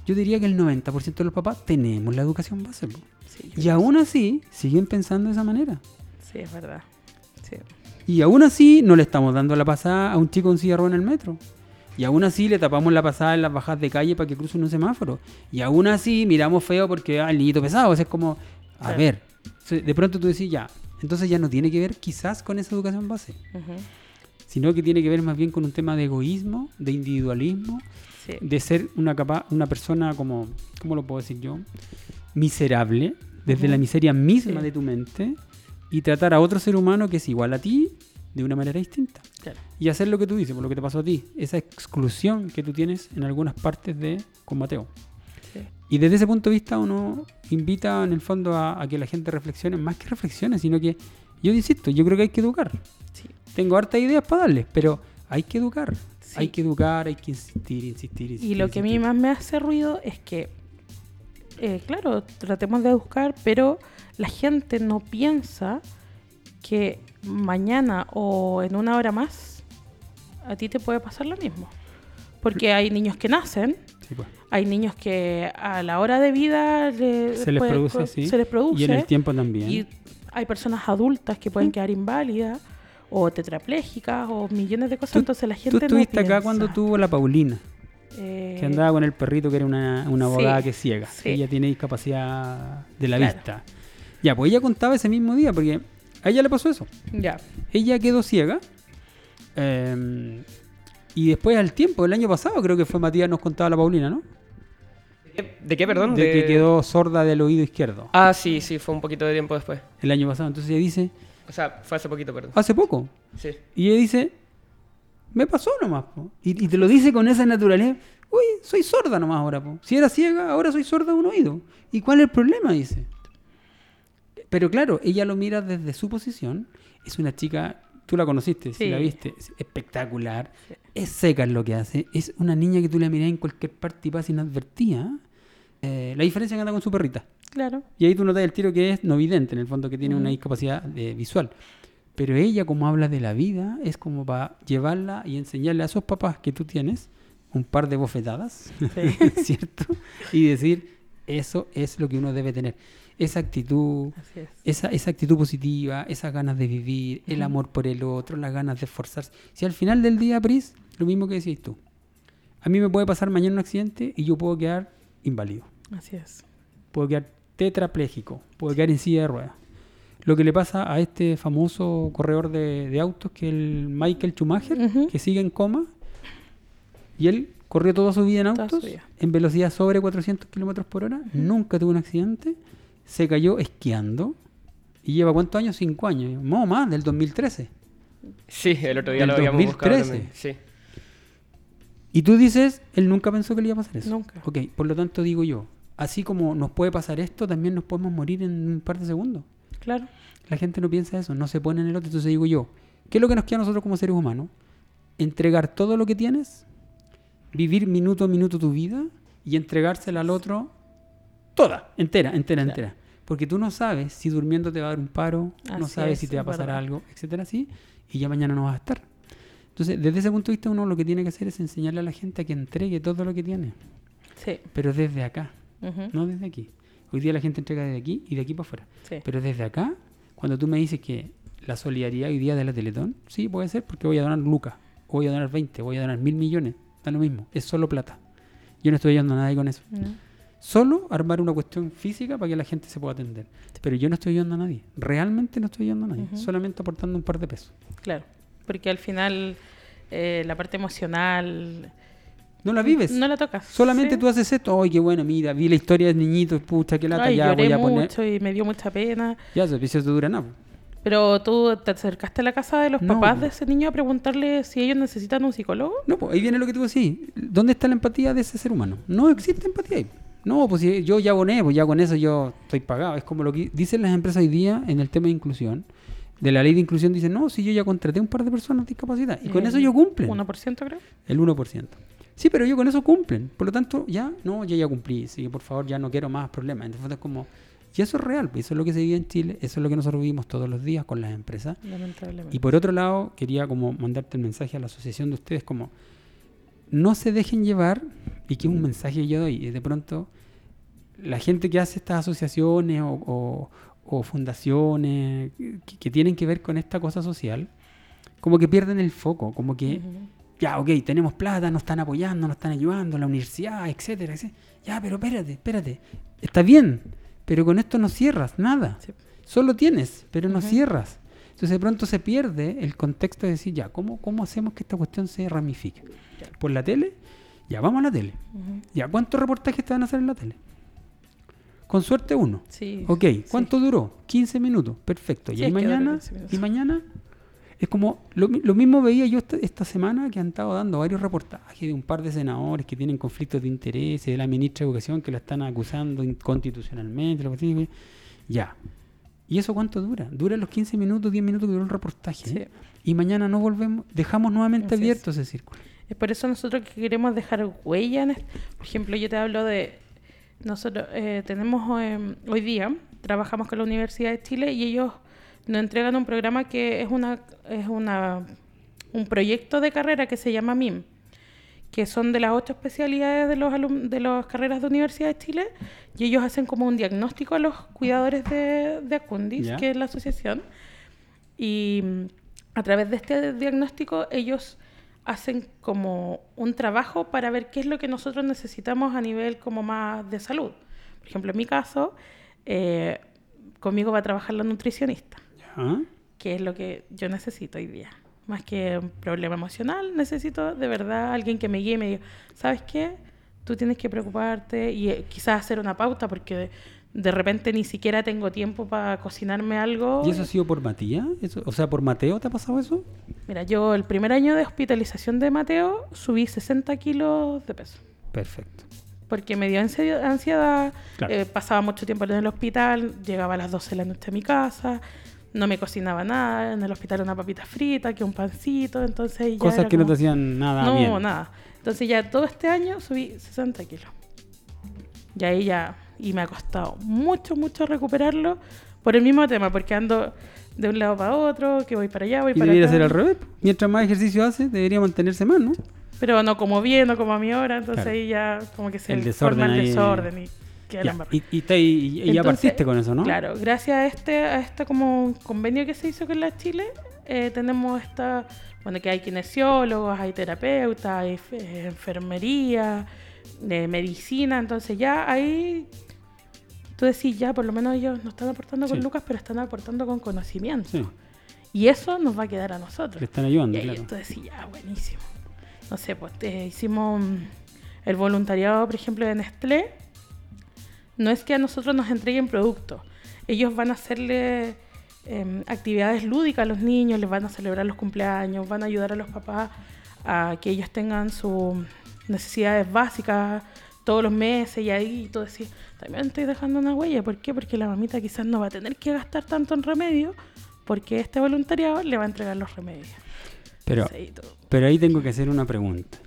yo diría que el 90% de los papás tenemos la educación base, po. Sí, Y aún así, siguen pensando de esa manera. sí, es verdad. Sí. Y aún así no le estamos dando la pasada a un chico en silla en el metro. Y aún así le tapamos la pasada en las bajadas de calle para que cruce un semáforo. Y aún así miramos feo porque ah, el niñito pesado. O sea, es como, a Claro. ver, de pronto tú decís ya. Entonces ya no tiene que ver quizás con esa educación base, Ujú. sino que tiene que ver más bien con un tema de egoísmo, de individualismo, Sí. de ser una, capa una persona como, ¿cómo lo puedo decir yo? Miserable, desde Ujú. la miseria misma Sí. de tu mente, y tratar a otro ser humano que es igual a ti de una manera distinta. Claro. Y hacer lo que tú dices, por lo que te pasó a ti, esa exclusión que tú tienes en algunas partes de con Mateo. Sí. Y desde ese punto de vista uno invita en el fondo a, a que la gente reflexione, más que reflexione, sino que, yo insisto, yo creo que hay que educar. Sí. Tengo hartas ideas para darles, pero hay que educar. Sí. Hay que educar, hay que insistir, insistir, insistir. Y lo que a mí insistir. más me hace ruido es que, eh, claro, tratemos de buscar, pero la gente no piensa que mañana o en una hora más a ti te puede pasar lo mismo. Porque hay niños que nacen, Sí, pues. hay niños que a la hora de vida le- Se les puede- produce, sí. se les produce Y en el tiempo también. y hay personas adultas que pueden quedar inválidas o tetraplégicas o millones de cosas. Tú- Entonces la Tú gente no estuviste acá piensa. cuando tuvo la Paulina, Eh, que andaba con el perrito que era una, una sí, abogada que es ciega. sí. Ella tiene discapacidad de la Claro. vista. Ya, pues ella contaba ese mismo día, porque a ella le pasó eso. Ya. Ella quedó ciega. eh, y después al tiempo, el año pasado creo que fue Matías nos contaba la Paulina, ¿no? ¿De qué, de qué, perdón? De que quedó sorda del oído izquierdo. Ah, sí, sí, fue un poquito de tiempo después. El año pasado. Entonces ella dice, O sea, fue hace poquito, perdón. hace poco. Sí. Y ella dice, Me pasó nomás, po. Y, y te lo dice con esa naturalidad. Uy, soy sorda nomás ahora, po. Si era ciega, ahora soy sorda de un oído. ¿Y cuál es el problema? Dice. Pero claro, ella lo mira desde su posición. Es una chica, tú la conociste, si Sí. la viste, es espectacular. Es seca en lo que hace. Es una niña que tú la mirás en cualquier parte y pasa inadvertida. Eh, la diferencia es que anda con su perrita. Claro. Y ahí tú notas el tiro que es no vidente, en el fondo, que tiene una Ujú. discapacidad eh, visual. Pero ella, como habla de la vida, es como para llevarla y enseñarle a esos papás que tú tienes un par de bofetadas, Sí. ¿cierto? Y decir, eso es lo que uno debe tener. Esa actitud, es. esa, esa actitud positiva, esas ganas de vivir, el amor por el otro, las ganas de esforzarse. Si al final del día, Pris, lo mismo que decís tú. A mí me puede pasar mañana un accidente y yo puedo quedar inválido Así es. puedo quedar tetrapléjico, puedo quedar en silla de ruedas. Lo que le pasa a este famoso corredor de, de autos, que es el Michael Schumacher, que sigue en coma, y él corrió toda su vida en autos, en velocidad sobre 400 kilómetros por hora, nunca tuvo un accidente, se cayó esquiando, y lleva cuántos años? Cinco años, no más, del 2013. Sí, el otro día Del lo habíamos buscado 2013. también. Sí. Y tú dices, él nunca pensó que le iba a pasar eso. Nunca. Ok, por lo tanto digo yo, así como nos puede pasar esto, también nos podemos morir en un par de segundos. Claro. La gente no piensa eso, no se pone en el otro. Entonces digo yo, ¿qué es lo que nos queda a nosotros como seres humanos? Entregar todo lo que tienes, vivir minuto a minuto tu vida y entregársela al otro toda, entera, entera, Claro. entera. Porque tú no sabes si durmiendo te va a dar un paro, no sabes es, si te va a pasar verdad. algo, etcétera, así, y ya mañana no vas a estar. Entonces, desde ese punto de vista, uno lo que tiene que hacer es enseñarle a la gente a que entregue todo lo que tiene, Sí. pero desde acá, no desde aquí. Hoy día la gente entrega desde aquí y de aquí para afuera. Sí. Pero desde acá, cuando tú me dices que la solidaridad hoy día de la Teletón, sí, puede ser porque voy a donar lucas, voy a donar 20, voy a donar mil millones, da lo mismo, es solo plata. Yo no estoy ayudando a nadie con eso. No. Solo armar una cuestión física para que la gente se pueda atender. Pero yo no estoy ayudando a nadie, realmente no estoy ayudando a nadie, solamente aportando un par de pesos. Claro. Porque al final eh, la parte emocional No la vives. no la tocas. Solamente Sí. tú haces esto, ay, qué bueno, mira, vi la historia del niñito, pucha, qué lata, Ay, ya lloré voy a poner. mucho y me dio mucha pena. Ya, eso eso dura nada. Pero tú te acercaste a la casa de los No, papás de ese niño a preguntarle si ellos necesitan un psicólogo. No, pues ahí viene lo que tú decís. ¿Dónde está la empatía de ese ser humano? No existe empatía ahí. No, pues yo ya aboné, pues ya con eso yo estoy pagado. Es como lo que dicen las empresas hoy día en el tema de inclusión. De la ley de inclusión dicen, no, si yo ya contraté un par de personas discapacitadas. Y con eso ellos cumplen. 1% creo. El 1%. Sí, pero yo con eso cumplen. Por lo tanto, ya, no, yo ya cumplí. Que por favor, ya no quiero más problemas. Entonces es como, y eso es real. pues, Eso es lo que se vive en Chile. Eso es lo que nosotros vivimos todos los días con las empresas. Lamentablemente. Y por otro lado, quería como mandarte el mensaje a la asociación de ustedes como no se dejen llevar, y que es un mensaje que yo doy, y de pronto la gente que hace estas asociaciones o, o- o fundaciones que, que tienen que ver con esta cosa social, como que pierden el foco, como que, ya, ok, tenemos plata, nos están apoyando, nos están ayudando, la universidad, etcétera, etcétera. Ya, pero espérate, espérate, está bien, pero con esto no cierras nada. Sí. Solo tienes, pero no cierras. Entonces de pronto se pierde el contexto de decir, ya, ¿cómo, cómo hacemos que esta cuestión se ramifique? ¿Por la tele? Ya, vamos a la tele. Ya, ¿cuántos reportajes te van a hacer en la tele? Con suerte uno. Sí. Ok, ¿cuánto duró? 15 minutos. Perfecto. Y Sí, dura mañana, 15 minutos. y mañana, es como, lo, lo mismo veía yo esta, esta semana que han estado dando varios reportajes de un par de senadores que tienen conflictos de interés, de la ministra de Educación que la están acusando inconstitucionalmente. y- Ya. ¿Y eso cuánto dura? Dura los 15 minutos, 10 minutos que duró el reportaje. Sí. ¿eh? Y mañana no volvemos, dejamos nuevamente Así es. abierto ese círculo. Es por eso nosotros que queremos dejar huella. En est- Por ejemplo, yo te hablo de... Nosotros eh, tenemos eh, hoy día, trabajamos con la Universidad de Chile y ellos nos entregan un programa que es una es una un proyecto de carrera que se llama MIM, que son de las ocho especialidades de los de las carreras de Universidad de Chile y ellos hacen como un diagnóstico a los cuidadores de, de Acundis, que es la asociación, y a través de este diagnóstico ellos hacen como un trabajo para ver qué es lo que nosotros necesitamos a nivel como más de salud. Por ejemplo, en mi caso, eh, conmigo va a trabajar la nutricionista, ¿Ya? que es lo que yo necesito hoy día. Más que un problema emocional, necesito de verdad alguien que me guíe y me diga, ¿sabes qué? Tú tienes que preocuparte y eh, quizás hacer una pauta porque de repente ni siquiera tengo tiempo para cocinarme algo. ¿Y eso ha sido por Matías? ¿Eso- o sea, por Mateo te ha pasado eso? Mira, yo el primer año de hospitalización de Mateo subí 60 kilos de peso. Perfecto. Porque me dio ansi- ansiedad, Claro. eh, pasaba mucho tiempo en el hospital, llegaba a las 12 de la noche a mi casa, no me cocinaba nada, en el hospital una papita frita, que un pancito, entonces ya Cosas que no te hacían nada No, bien. nada. Entonces ya todo este año subí 60 kilos. Y ahí ya, y me ha costado mucho, mucho recuperarlo por el mismo tema, porque ando de un lado para otro, que voy para allá, voy Y para debería acá. ser al revés. Mientras más ejercicio hace, debería mantenerse más, ¿no? Pero no como bien, no como a mi hora, entonces Claro. ahí ya como que se El desorden forma el desorden y queda Ya. Y, y, está- y- y ya partiste con eso, ¿no? Claro, gracias a este, a este como convenio que se hizo con la Chile, eh, tenemos esta, bueno, que hay kinesiólogos, hay terapeutas, hay enfermería, eh, medicina, entonces ya ahí tú decís, ya por lo menos ellos no están aportando con lucas, pero están aportando con conocimiento. Sí, Y eso nos va a quedar a nosotros. le están ayudando, Y claro. tú decís, ya, buenísimo. No sé, pues eh, hicimos mm, el voluntariado, por ejemplo, de Nestlé. No es que a nosotros nos entreguen productos. Ellos van a hacerle em, actividades lúdicas a los niños, les van a celebrar los cumpleaños, van a ayudar a los papás a que ellos tengan sus necesidades básicas todos los meses y ahí tú decís, también estoy dejando una huella. ¿Por qué? Porque la mamita quizás no va a tener que gastar tanto en remedios porque este voluntariado le va a entregar los remedios. Pero, Sí, pero ahí tengo que hacer una pregunta.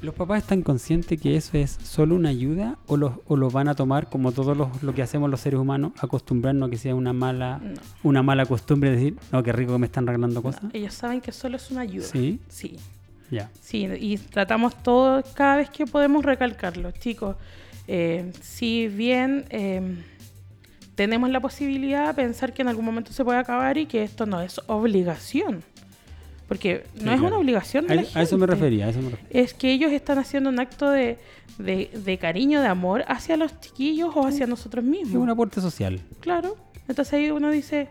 ¿Los papás están conscientes que eso es solo una ayuda o lo, o lo van a tomar como todo lo, lo que hacemos los seres humanos, acostumbrarnos a que sea una mala, No. una mala costumbre decir, no, qué rico que me están regalando cosas? Ellos saben que solo es una ayuda. Sí, Sí, ya. sí, y tratamos todo, cada vez que podemos recalcarlo, chicos. Eh, si bien eh, tenemos la posibilidad de pensar que en algún momento se puede acabar y que esto no es obligación. Porque Sí, no es claro. una obligación de A, la a eso me gente. refería, a eso me refería. Es que ellos están haciendo un acto de, de- de cariño, de amor hacia los chiquillos o hacia nosotros Es mismos. un aporte social. Claro. Entonces ahí uno dice,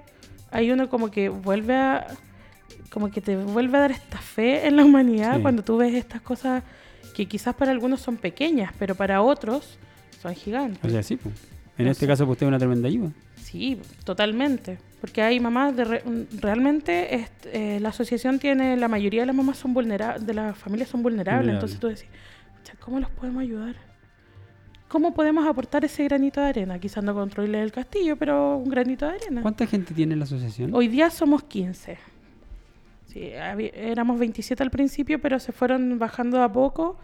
ahí uno como que vuelve a, como que te vuelve a dar esta fe en la humanidad Sí. cuando tú ves estas cosas que quizás para algunos son pequeñas, pero para otros son gigantes. O sea, sí, pues. En este caso, pues usted es una tremenda ayuda. Sí, totalmente. Porque hay mamás, de re- realmente est- eh, la asociación tiene, la mayoría de las mamás son vulnerables, de las familias son vulnerables, entonces tú decís, "Pucha, ¿cómo los podemos ayudar? ¿Cómo podemos aportar ese granito de arena? Quizás no controle el castillo, pero un granito de arena. ¿Cuánta gente tiene la asociación? Hoy día somos 15. Sí, éramos 27 al principio, pero se fueron bajando a poco,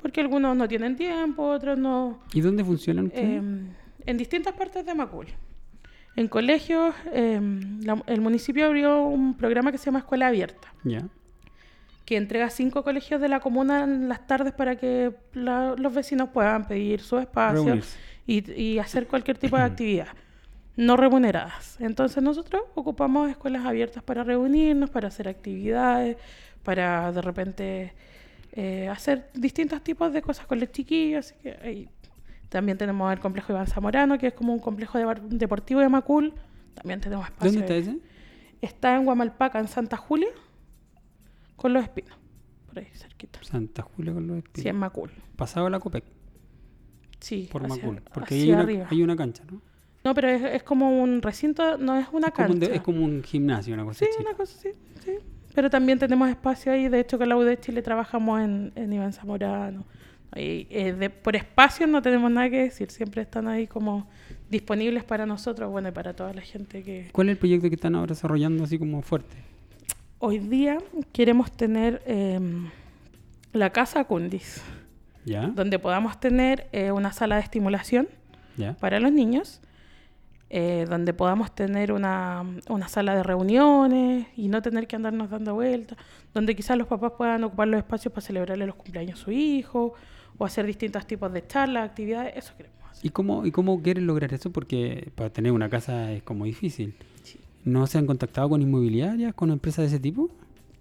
porque algunos no tienen tiempo, otros no... ¿Y dónde funcionan? Eh, en distintas partes de Macul. En colegios, eh, la- el municipio abrió un programa que se llama Escuela Abierta, ya. que entrega cinco colegios de la comuna en las tardes para que la- los vecinos puedan pedir su espacio y hacer cualquier tipo de actividad no remuneradas. Entonces nosotros ocupamos escuelas abiertas para reunirnos, para hacer actividades, para de repente eh, hacer distintos tipos de cosas con los chiquillos. Así que ahí también tenemos el complejo Iván Zamorano, que es como un complejo de deportivo de Macul. También tenemos espacio. ¿Dónde está ese? Está en Guamalpaca, en Santa Julia, con los espinos. Por ahí, cerquita. Santa Julia con los Sí, en espinos. Macul. Pasado la Copec, Sí, por hacia- Macul. Porque hacia hay una, arriba. hay una cancha, ¿no? No, pero es, es como un recinto, no es una es, como un cancha. es como un gimnasio, una cosa Sí, chica. una cosa así, sí. Pero también tenemos espacio ahí. De hecho, con la U de Chile trabajamos en, en Iván Zamorano. Y, eh, de- por espacio no tenemos nada que decir. Siempre están ahí como disponibles para nosotros, bueno, y para toda la gente que... ¿Cuál es el proyecto que están ahora desarrollando así como fuerte? Hoy día queremos tener em, la Casa Cundis, ¿Ya? donde podamos tener eh, una sala de estimulación ¿Ya? para los niños, eh, donde podamos tener una, una sala de reuniones y no tener que andarnos dando vueltas, donde quizás los papás puedan ocupar los espacios para celebrarle los cumpleaños a su hijo o hacer distintos tipos de charlas, actividades, eso queremos hacer. ¿Y cómo, ¿Y cómo quieren lograr eso? Porque para tener una casa es como difícil. Sí. ¿No se han contactado con inmobiliarias, con empresas de ese tipo?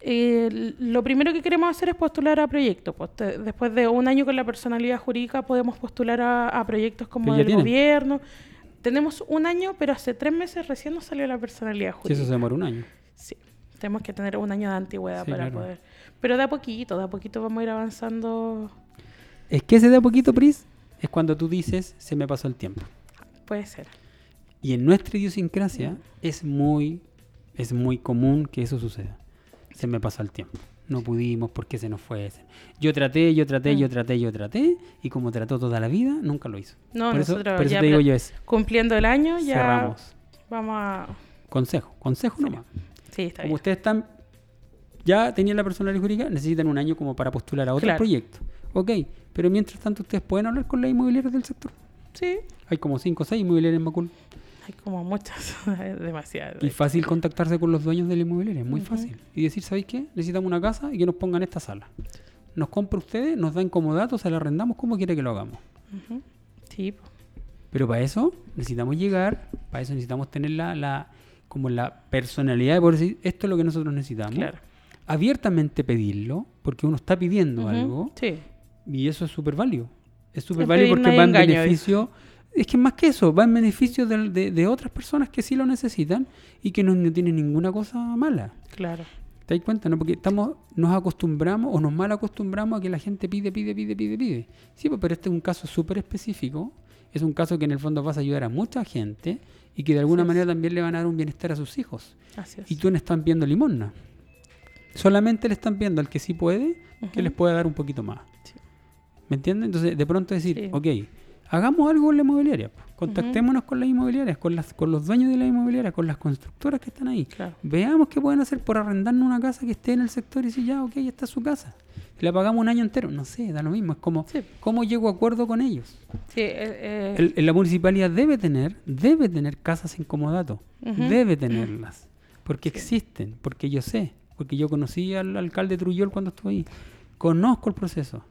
Eh, lo primero que queremos hacer es postular a proyectos. Pues, después de un año con la personalidad jurídica podemos postular a, a proyectos como del tienen. gobierno. Tenemos un año, pero hace tres meses recién nos salió la personalidad jurídica. eso se demora un año. Sí, tenemos que tener un año de antigüedad Sí, para claro. poder. Pero de a poquito, de a poquito vamos a ir avanzando. Es que ese de a poquito, Pris, es cuando tú dices, se me pasó el tiempo. Puede ser. Y en nuestra idiosincrasia es muy, es muy común que eso suceda. Se me pasa el tiempo. No pudimos porque se nos fue ese. Yo traté, yo traté, Mm. yo traté, yo traté. Y como trató toda la vida, nunca lo hizo. No, por eso, nosotros eso te digo yo es, Cumpliendo el año ya cerramos. vamos a... Consejo, consejo nomás. Sí, está Como bien. ustedes están, ya tenían la personalidad jurídica, necesitan un año como para postular a otro Claro. proyecto. Ok, pero mientras tanto ustedes pueden hablar con las inmobiliarias del sector. Sí, Hay como 5 o 6 inmobiliarias en Macul. Hay como muchas, demasiadas. Y fácil contactarse con los dueños de la inmobiliaria, es muy fácil. Y decir, ¿sabéis qué? Necesitamos una casa y que nos pongan esta sala. Nos compra ustedes, nos dan como datos, se la arrendamos como quiere que lo hagamos. Sí. Pero para eso necesitamos llegar, para eso necesitamos tener la, la- como la personalidad de poder decir, esto es lo que nosotros necesitamos. claro. Abiertamente pedirlo, porque uno está pidiendo algo Sí, y eso es súper válido. Es súper válido porque va en beneficio... Es que más que eso, va en beneficio de, de otras personas que sí lo necesitan y que no, no tienen ninguna cosa mala. claro. ¿Te das cuenta? No? Porque estamos, nos acostumbramos o nos mal acostumbramos a que la gente pide, pide, pide, pide, pide. Sí, pues, pero este es un caso súper específico. Es un caso que en el fondo vas a ayudar a mucha gente y que de alguna Así es. manera también le van a dar un bienestar a sus hijos. Así es. Y tú no están viendo limosna. Solamente le están viendo al que sí puede, que les puede dar un poquito más. Sí. ¿Me entiendes? Entonces, de pronto decir, Sí. ok, hagamos algo con la inmobiliaria. pues. Contactémonos con las inmobiliarias, con, las, con los dueños de la inmobiliaria, con las constructoras que están ahí. Claro. Veamos qué pueden hacer por arrendarnos una casa que esté en el sector y decir, ya, ok, esta es su casa. Y la pagamos un año entero. No sé, da lo mismo. Es como, Sí. ¿cómo llego a acuerdo con ellos? Sí, eh, eh, El- la municipalidad debe tener, debe tener casas en comodato. Ujú. Debe tenerlas. Porque Sí. existen, porque yo sé. Porque yo conocí al alcalde Trujol cuando estuve ahí. Conozco el proceso.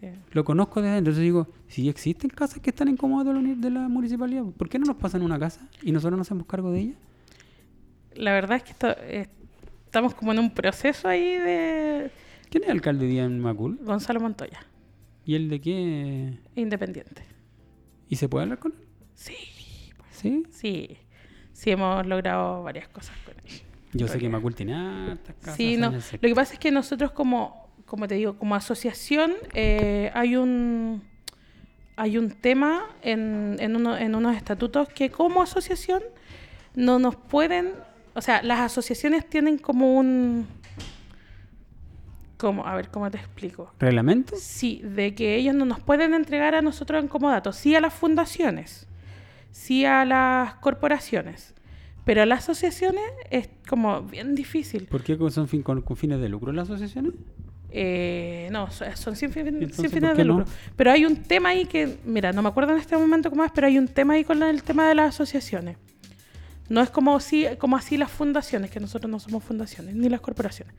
Sí. Lo conozco desde dentro. Entonces digo, si existen casas que están en comodato de la, uni- de la municipalidad, ¿por qué no nos pasan una casa y nosotros nos hacemos cargo de ella? La verdad es que esto, eh, estamos como en un proceso ahí de ¿Quién es alcalde hoy día en Macul? Gonzalo Montoya, ¿Y el de qué? independiente. ¿Y se puede hablar con él? Sí, ¿Sí? sí. Sí, hemos logrado varias cosas con él. Yo sé que Macul tiene hartas casas Sí, no. el Lo que pasa es que nosotros como, como te digo, como asociación eh, hay un hay un tema en, en, uno- en unos estatutos que como asociación no nos pueden, o sea, las asociaciones tienen como un como, a ver, ¿cómo te explico? ¿Reglamento? Sí, de que ellos no nos pueden entregar a nosotros en comodato, sí a las fundaciones, sí a las corporaciones, pero a las asociaciones es como bien difícil. ¿Por qué son fin- con, con fines de lucro las asociaciones? Eh, no, so- son sin, fin- sin Entonces, fines ¿por qué de no? lucro. Pero hay un tema ahí que, mira, no me acuerdo en este momento cómo es, pero hay un tema ahí con el tema de las asociaciones. No es como, si, como así las fundaciones, que nosotros no somos fundaciones, ni las corporaciones.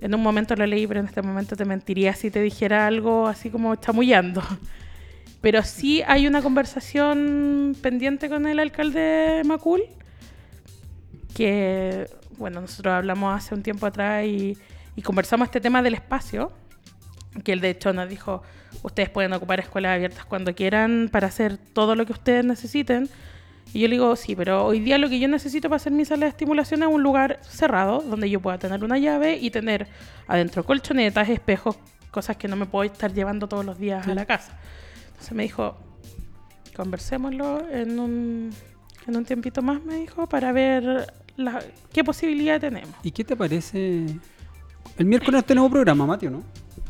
En un momento lo leí, pero en este momento te mentiría si te dijera algo así como chamullando. Pero sí hay una conversación pendiente con el alcalde Macul, que, bueno, nosotros hablamos hace un tiempo atrás y, y conversamos este tema del espacio, que él de hecho nos dijo, ustedes pueden ocupar escuelas abiertas cuando quieran para hacer todo lo que ustedes necesiten. Y yo le digo, sí, pero hoy día lo que yo necesito para hacer mi sala de estimulación es un lugar cerrado, donde yo pueda tener una llave y tener adentro colchonetas, espejos, cosas que no me puedo estar llevando todos los días a la casa. Entonces me dijo, conversémoslo en un, en un tiempito más, me dijo, para ver la- qué posibilidad tenemos. ¿Y qué te parece? El miércoles tenemos programa, Mateo, ¿no?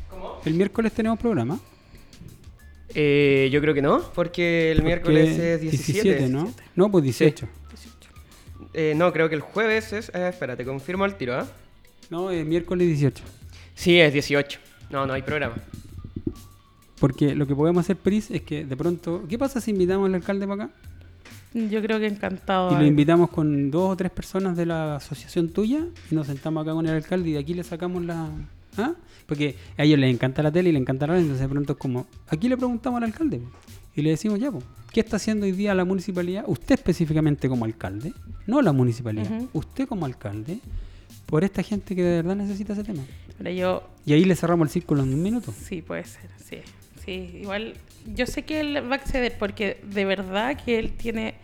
¿Cómo? El miércoles tenemos programa. Eh, yo creo que no, porque el miércoles es 17. ¿no? No, pues 18. Eh, no, creo que el jueves es... eh, espérate, confirmo el tiro, ¿ah? No, es miércoles 18. Sí, es 18. No, no hay programa. Porque lo que podemos hacer, Pris, es que de pronto... ¿Qué pasa si invitamos al alcalde para acá? Yo creo que encantado. Y lo invitamos con dos o tres personas de la asociación tuya y nos sentamos acá con el alcalde y de aquí le sacamos la... ¿Ah? Porque a ellos les encanta la tele y les encanta la radio, entonces de pronto es como... Aquí le preguntamos al alcalde y le decimos ya, po, ¿qué está haciendo hoy día la municipalidad? Usted específicamente como alcalde, no la municipalidad, usted como alcalde, por esta gente que de verdad necesita ese tema. Pero yo, Y ahí le cerramos el círculo en un minuto. sí, puede ser, sí. Sí, igual, yo sé que él va a acceder porque de verdad que él tiene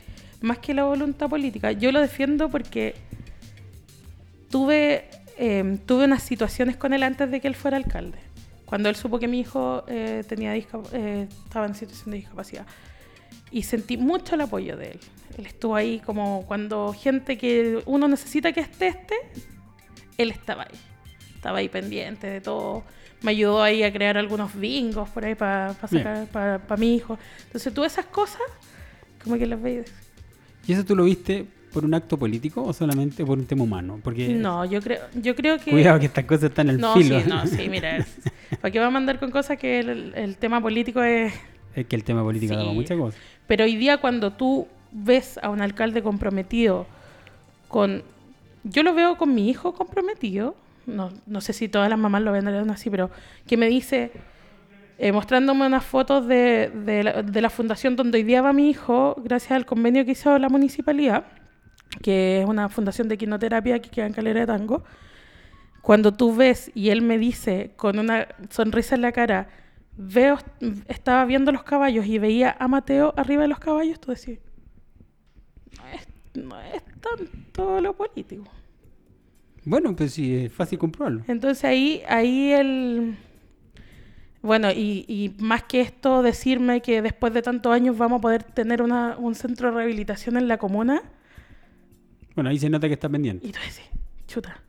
más que la voluntad política. Yo lo defiendo porque tuve, eh, tuve unas situaciones con él antes de que él fuera alcalde. Cuando él supo que mi hijo eh, tenía eh, estaba en situación de discapacidad. y sentí mucho el apoyo de él. Él estuvo ahí como cuando gente que uno necesita que esté, esté, él estaba ahí. Estaba ahí pendiente de todo. Me ayudó ahí a crear algunos bingos por ahí para Bien. para mi hijo. Entonces, tú esas cosas, como que las veis. ¿Y eso tú lo viste por un acto político o solamente por un tema humano? Porque No, yo creo, yo creo que. cuidado que estas cosas están en el no, filo. sí, no, sí, mira. ¿Para qué va a mandar con cosas que el, el tema político es. Es que el tema político da Sí. muchas cosas. Pero hoy día cuando tú ves a un alcalde comprometido con... Yo lo veo con mi hijo comprometido, no, no sé si todas las mamás lo ven así, pero que me dice, eh, mostrándome unas fotos de, de la fundación donde hoy día va mi hijo, gracias al convenio que hizo la municipalidad, que es una fundación de quinoterapia que queda en Calera de Tango. Cuando tú ves y él me dice con una sonrisa en la cara, veo, estaba viendo los caballos y veía a Mateo arriba de los caballos, tú decís, no es, no es tanto lo político. Bueno, pues sí, es fácil comprobarlo. Entonces ahí, ahí el... Bueno, y, y más que esto, decirme que después de tantos años vamos a poder tener una, un centro de rehabilitación en la comuna, Bueno, ahí se nota que está pendiente. y tú decís, chuta.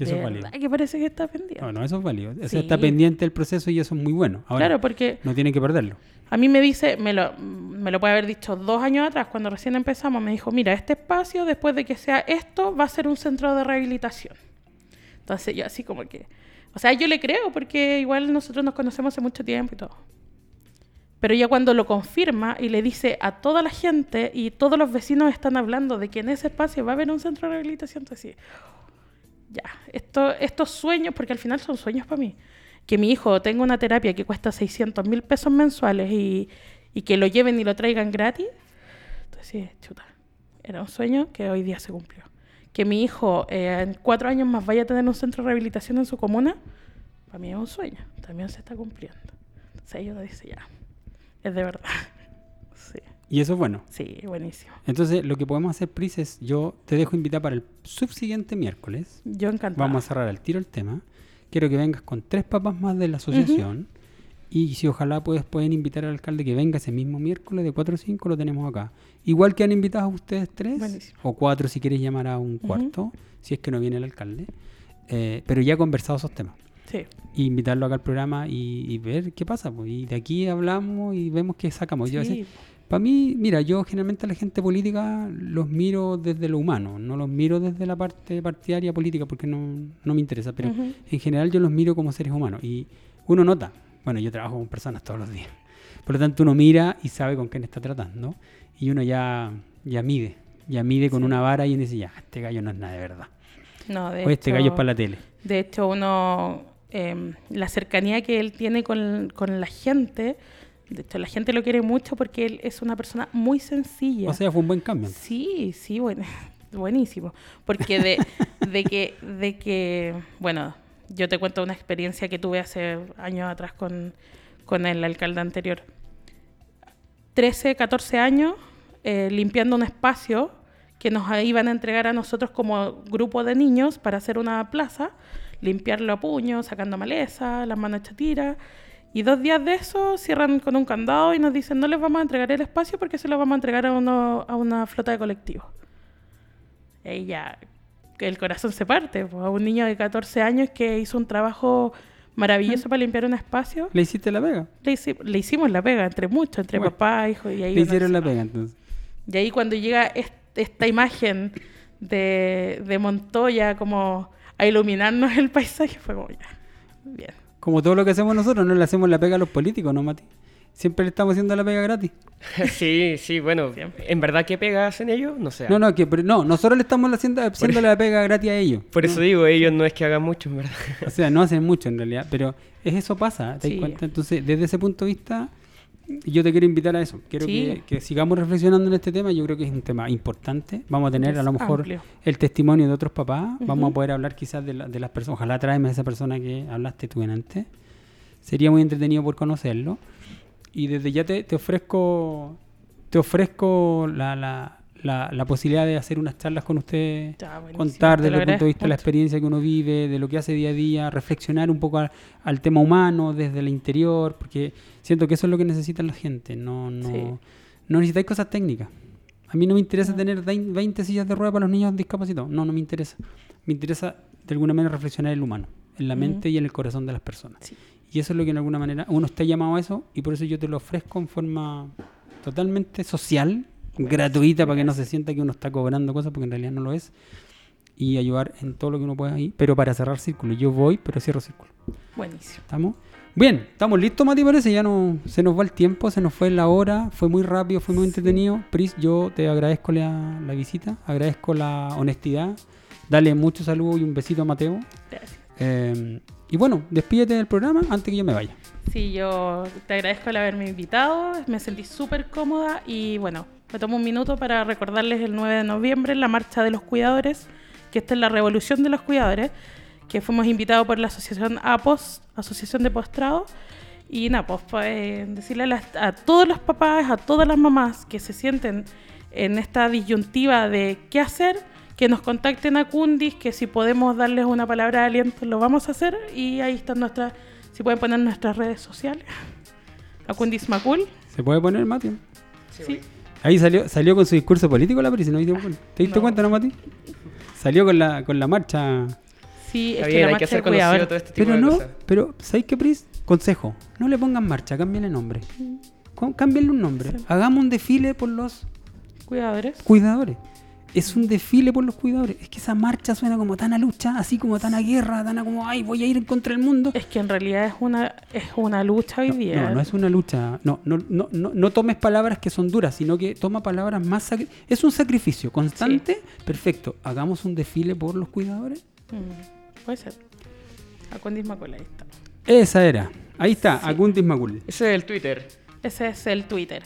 Y eso de es válido. que parece que está pendiente. Bueno, eso es válido. O sea, Sí. está pendiente el proceso y eso es muy bueno. Ahora, claro, porque no tienen que perderlo. A mí me dice, me lo, me lo puede haber dicho dos años atrás, cuando recién empezamos, me dijo, mira, este espacio, después de que sea esto, va a ser un centro de rehabilitación. Entonces yo así como que, o sea, yo le creo, porque igual nosotros nos conocemos hace mucho tiempo y todo. Pero ya cuando lo confirma y le dice a toda la gente y todos los vecinos están hablando de que en ese espacio va a haber un centro de rehabilitación, entonces sí, ya, esto, estos sueños, porque al final son sueños para mí, que mi hijo tenga una terapia que cuesta 600 mil pesos mensuales y, y que lo lleven y lo traigan gratis, entonces sí, chuta, era un sueño que hoy día se cumplió. Que mi hijo eh, en cuatro años más vaya a tener un centro de rehabilitación en su comuna, para mí es un sueño, también se está cumpliendo. Entonces uno dice, ya, es de verdad. Y eso es bueno. sí, buenísimo. Entonces, lo que podemos hacer, Pris, es yo te dejo invitar para el subsiguiente miércoles. Yo encantada. Vamos a cerrar al tiro el tema. Quiero que vengas con tres papás más de la asociación. Y si ojalá puedes, pueden invitar al alcalde que venga ese mismo miércoles de 4 o 5, lo tenemos acá. Igual que han invitado a ustedes tres, Buenísimo. o cuatro si quieres llamar a un cuarto, si es que no viene el alcalde. Eh, pero ya conversado esos temas. Sí, Y invitarlo acá al programa y, y ver qué pasa. pues. Y de aquí hablamos y vemos qué sacamos. Yo sí. Para mí, mira, yo generalmente a la gente política los miro desde lo humano, no los miro desde la parte partidaria política porque no, no me interesa, pero Ujú. en general yo los miro como seres humanos y uno nota, bueno, yo trabajo con personas todos los días, por lo tanto uno mira y sabe con quién está tratando y uno ya, ya mide, ya mide con Sí. una vara y uno dice, ya, este gallo no es nada de verdad, No, de o este hecho- gallo es para la tele. De hecho, uno, eh, la cercanía que él tiene con, con la gente, de hecho, la gente lo quiere mucho porque él es una persona muy sencilla. O sea, fue un buen cambio. sí, sí, bueno, buenísimo. Porque de, de, que, de que, bueno, yo te cuento una experiencia que tuve hace años atrás con, con el alcalde anterior. 13, 14 años eh, limpiando un espacio que nos iban a entregar a nosotros como grupo de niños para hacer una plaza, limpiarlo a puño, sacando maleza, las manos hechas tira. Y dos días de eso cierran con un candado y nos dicen no les vamos a entregar el espacio porque se lo vamos a entregar a, uno, a una flota de colectivos. Y ya que el corazón se parte. pues, a un niño de 14 años que hizo un trabajo maravilloso para limpiar un espacio, ¿Le hiciste la pega? le, hici- le hicimos la pega entre muchos, entre Bueno, papá, hijo y ahí. Le hicieron la pega entonces. Y ahí cuando llega est- esta imagen de, de Montoya como a iluminarnos el paisaje, fue como ya, bien. Como todo lo que hacemos nosotros, no le hacemos la pega a los políticos, ¿no, Mati? Siempre le estamos haciendo la pega gratis. sí, sí, bueno, Siempre. ¿en verdad qué pega hacen ellos? No sé. No, no, que, pero no, nosotros le estamos haciendo, haciendo la pega gratis a ellos. Por eso digo, ellos no es que hagan mucho, en verdad. O sea, no hacen mucho en realidad, pero es eso pasa, ¿te das Sí. cuenta? Entonces, desde ese punto de vista, yo te quiero invitar a eso. Quiero Sí. que, que sigamos reflexionando en este tema. Yo creo que es un tema importante. Vamos a tener a lo mejor amplio. el testimonio de otros papás. Vamos a poder hablar quizás de, la- de las personas. Ojalá tráeme a esa persona que hablaste tú en antes. Sería muy entretenido por conocerlo. Y desde ya te, te ofrezco te ofrezco la, la, la, la posibilidad de hacer unas charlas con usted, Ya, contar desde el punto de vista de la experiencia que uno vive, de lo que hace día a día, reflexionar un poco al, al tema humano desde el interior, porque siento que eso es lo que necesita la gente, no, no, Sí. No necesitáis cosas técnicas. A mí no me interesa tener vein- 20 sillas de ruedas para los niños discapacitados. No, no me interesa. Me interesa de alguna manera reflexionar el humano, en la mente y en el corazón de las personas. Sí. Y eso es lo que en alguna manera uno está llamado a eso y por eso yo te lo ofrezco en forma totalmente social, gratuita, para que no se sienta que uno está cobrando cosas porque en realidad no lo es. Y ayudar en todo lo que uno pueda ahí, pero para cerrar círculo. Yo voy, pero cierro círculo. Buenísimo. ¿Estamos? Bien, estamos listos, Mati, parece. Ya no se nos va el tiempo, se nos fue la hora, fue muy rápido, fue muy entretenido. Pris, yo te agradezco la, la visita, agradezco la honestidad. Dale mucho saludo y un besito a Mateo. Gracias. Eh, y bueno, despídete del programa antes que yo me vaya. Sí, yo te agradezco el haberme invitado, me sentí súper cómoda y bueno, me tomo un minuto para recordarles el 9 de noviembre la Marcha de los Cuidadores, que esta es la revolución de los cuidadores, que fuimos invitados por la asociación APOS, Asociación de Postrado, y nada, pues, pues, decirle a, las- a todos los papás, a todas las mamás que se sienten en esta disyuntiva de qué hacer, que nos contacten a Cundis, que si podemos darles una palabra de aliento lo vamos a hacer y ahí están nuestras, si pueden poner nuestras redes sociales. A Cundis Macul. ¿Se puede poner, Mati? Sí. Ahí salió, salió con su discurso político la Pris, ¿no? ¿Te diste No. cuenta, no, Mati? Salió con la, con la marcha. Sí, Está es bien, que la hay que hacer todo este tipo Pero de no, cosas. pero ¿sabéis qué, Pris? Consejo, no le pongan marcha, cámbienle nombre. Cámbienle un nombre. Hagamos un desfile por los Cuidadores. cuidadores. Es un desfile por los cuidadores. Es que esa marcha suena como tan a lucha, así como tan a guerra, tan a como, ay, voy a ir contra del mundo. Es que en realidad es una, es una lucha hoy No, día. no, no es una lucha. No, no, no, no, no tomes palabras que son duras, sino que toma palabras más... sacri- Es un sacrificio constante. Perfecto. Hagamos un desfile por los cuidadores. Mm, puede ser. A Cundis Macul, ahí está. Esa era. Ahí está, Sí. Macul. Ese es el Twitter. Ese es el Twitter.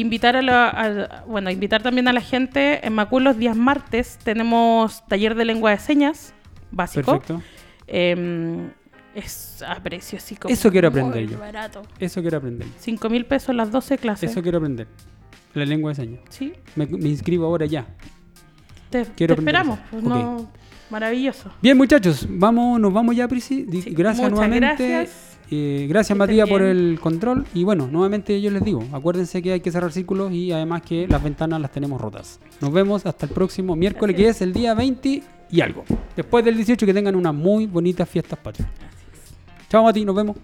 Invitar a la, a- bueno, invitar también a la gente. En Macul los días martes tenemos taller de lengua de señas básico. Perfecto. Em, es a precio así como Eso quiero muy aprender yo. barato. Eso quiero aprender. 5 mil pesos las 12 clases. Eso quiero aprender. La lengua de señas. Sí, Me, me inscribo ahora ya. te, te esperamos. pues, no- maravilloso. Bien, muchachos, vamos, nos vamos ya, Prisi. Sí, Gracias nuevamente. gracias. Eh, gracias, Matías, por el control. Y bueno, nuevamente yo les digo, acuérdense que hay que cerrar círculos y además que las ventanas las tenemos rotas. Nos vemos hasta el próximo miércoles, que es. es el día 20 y algo. Después del 18, que tengan unas muy bonitas fiestas patrias. Chao, Mati, nos vemos.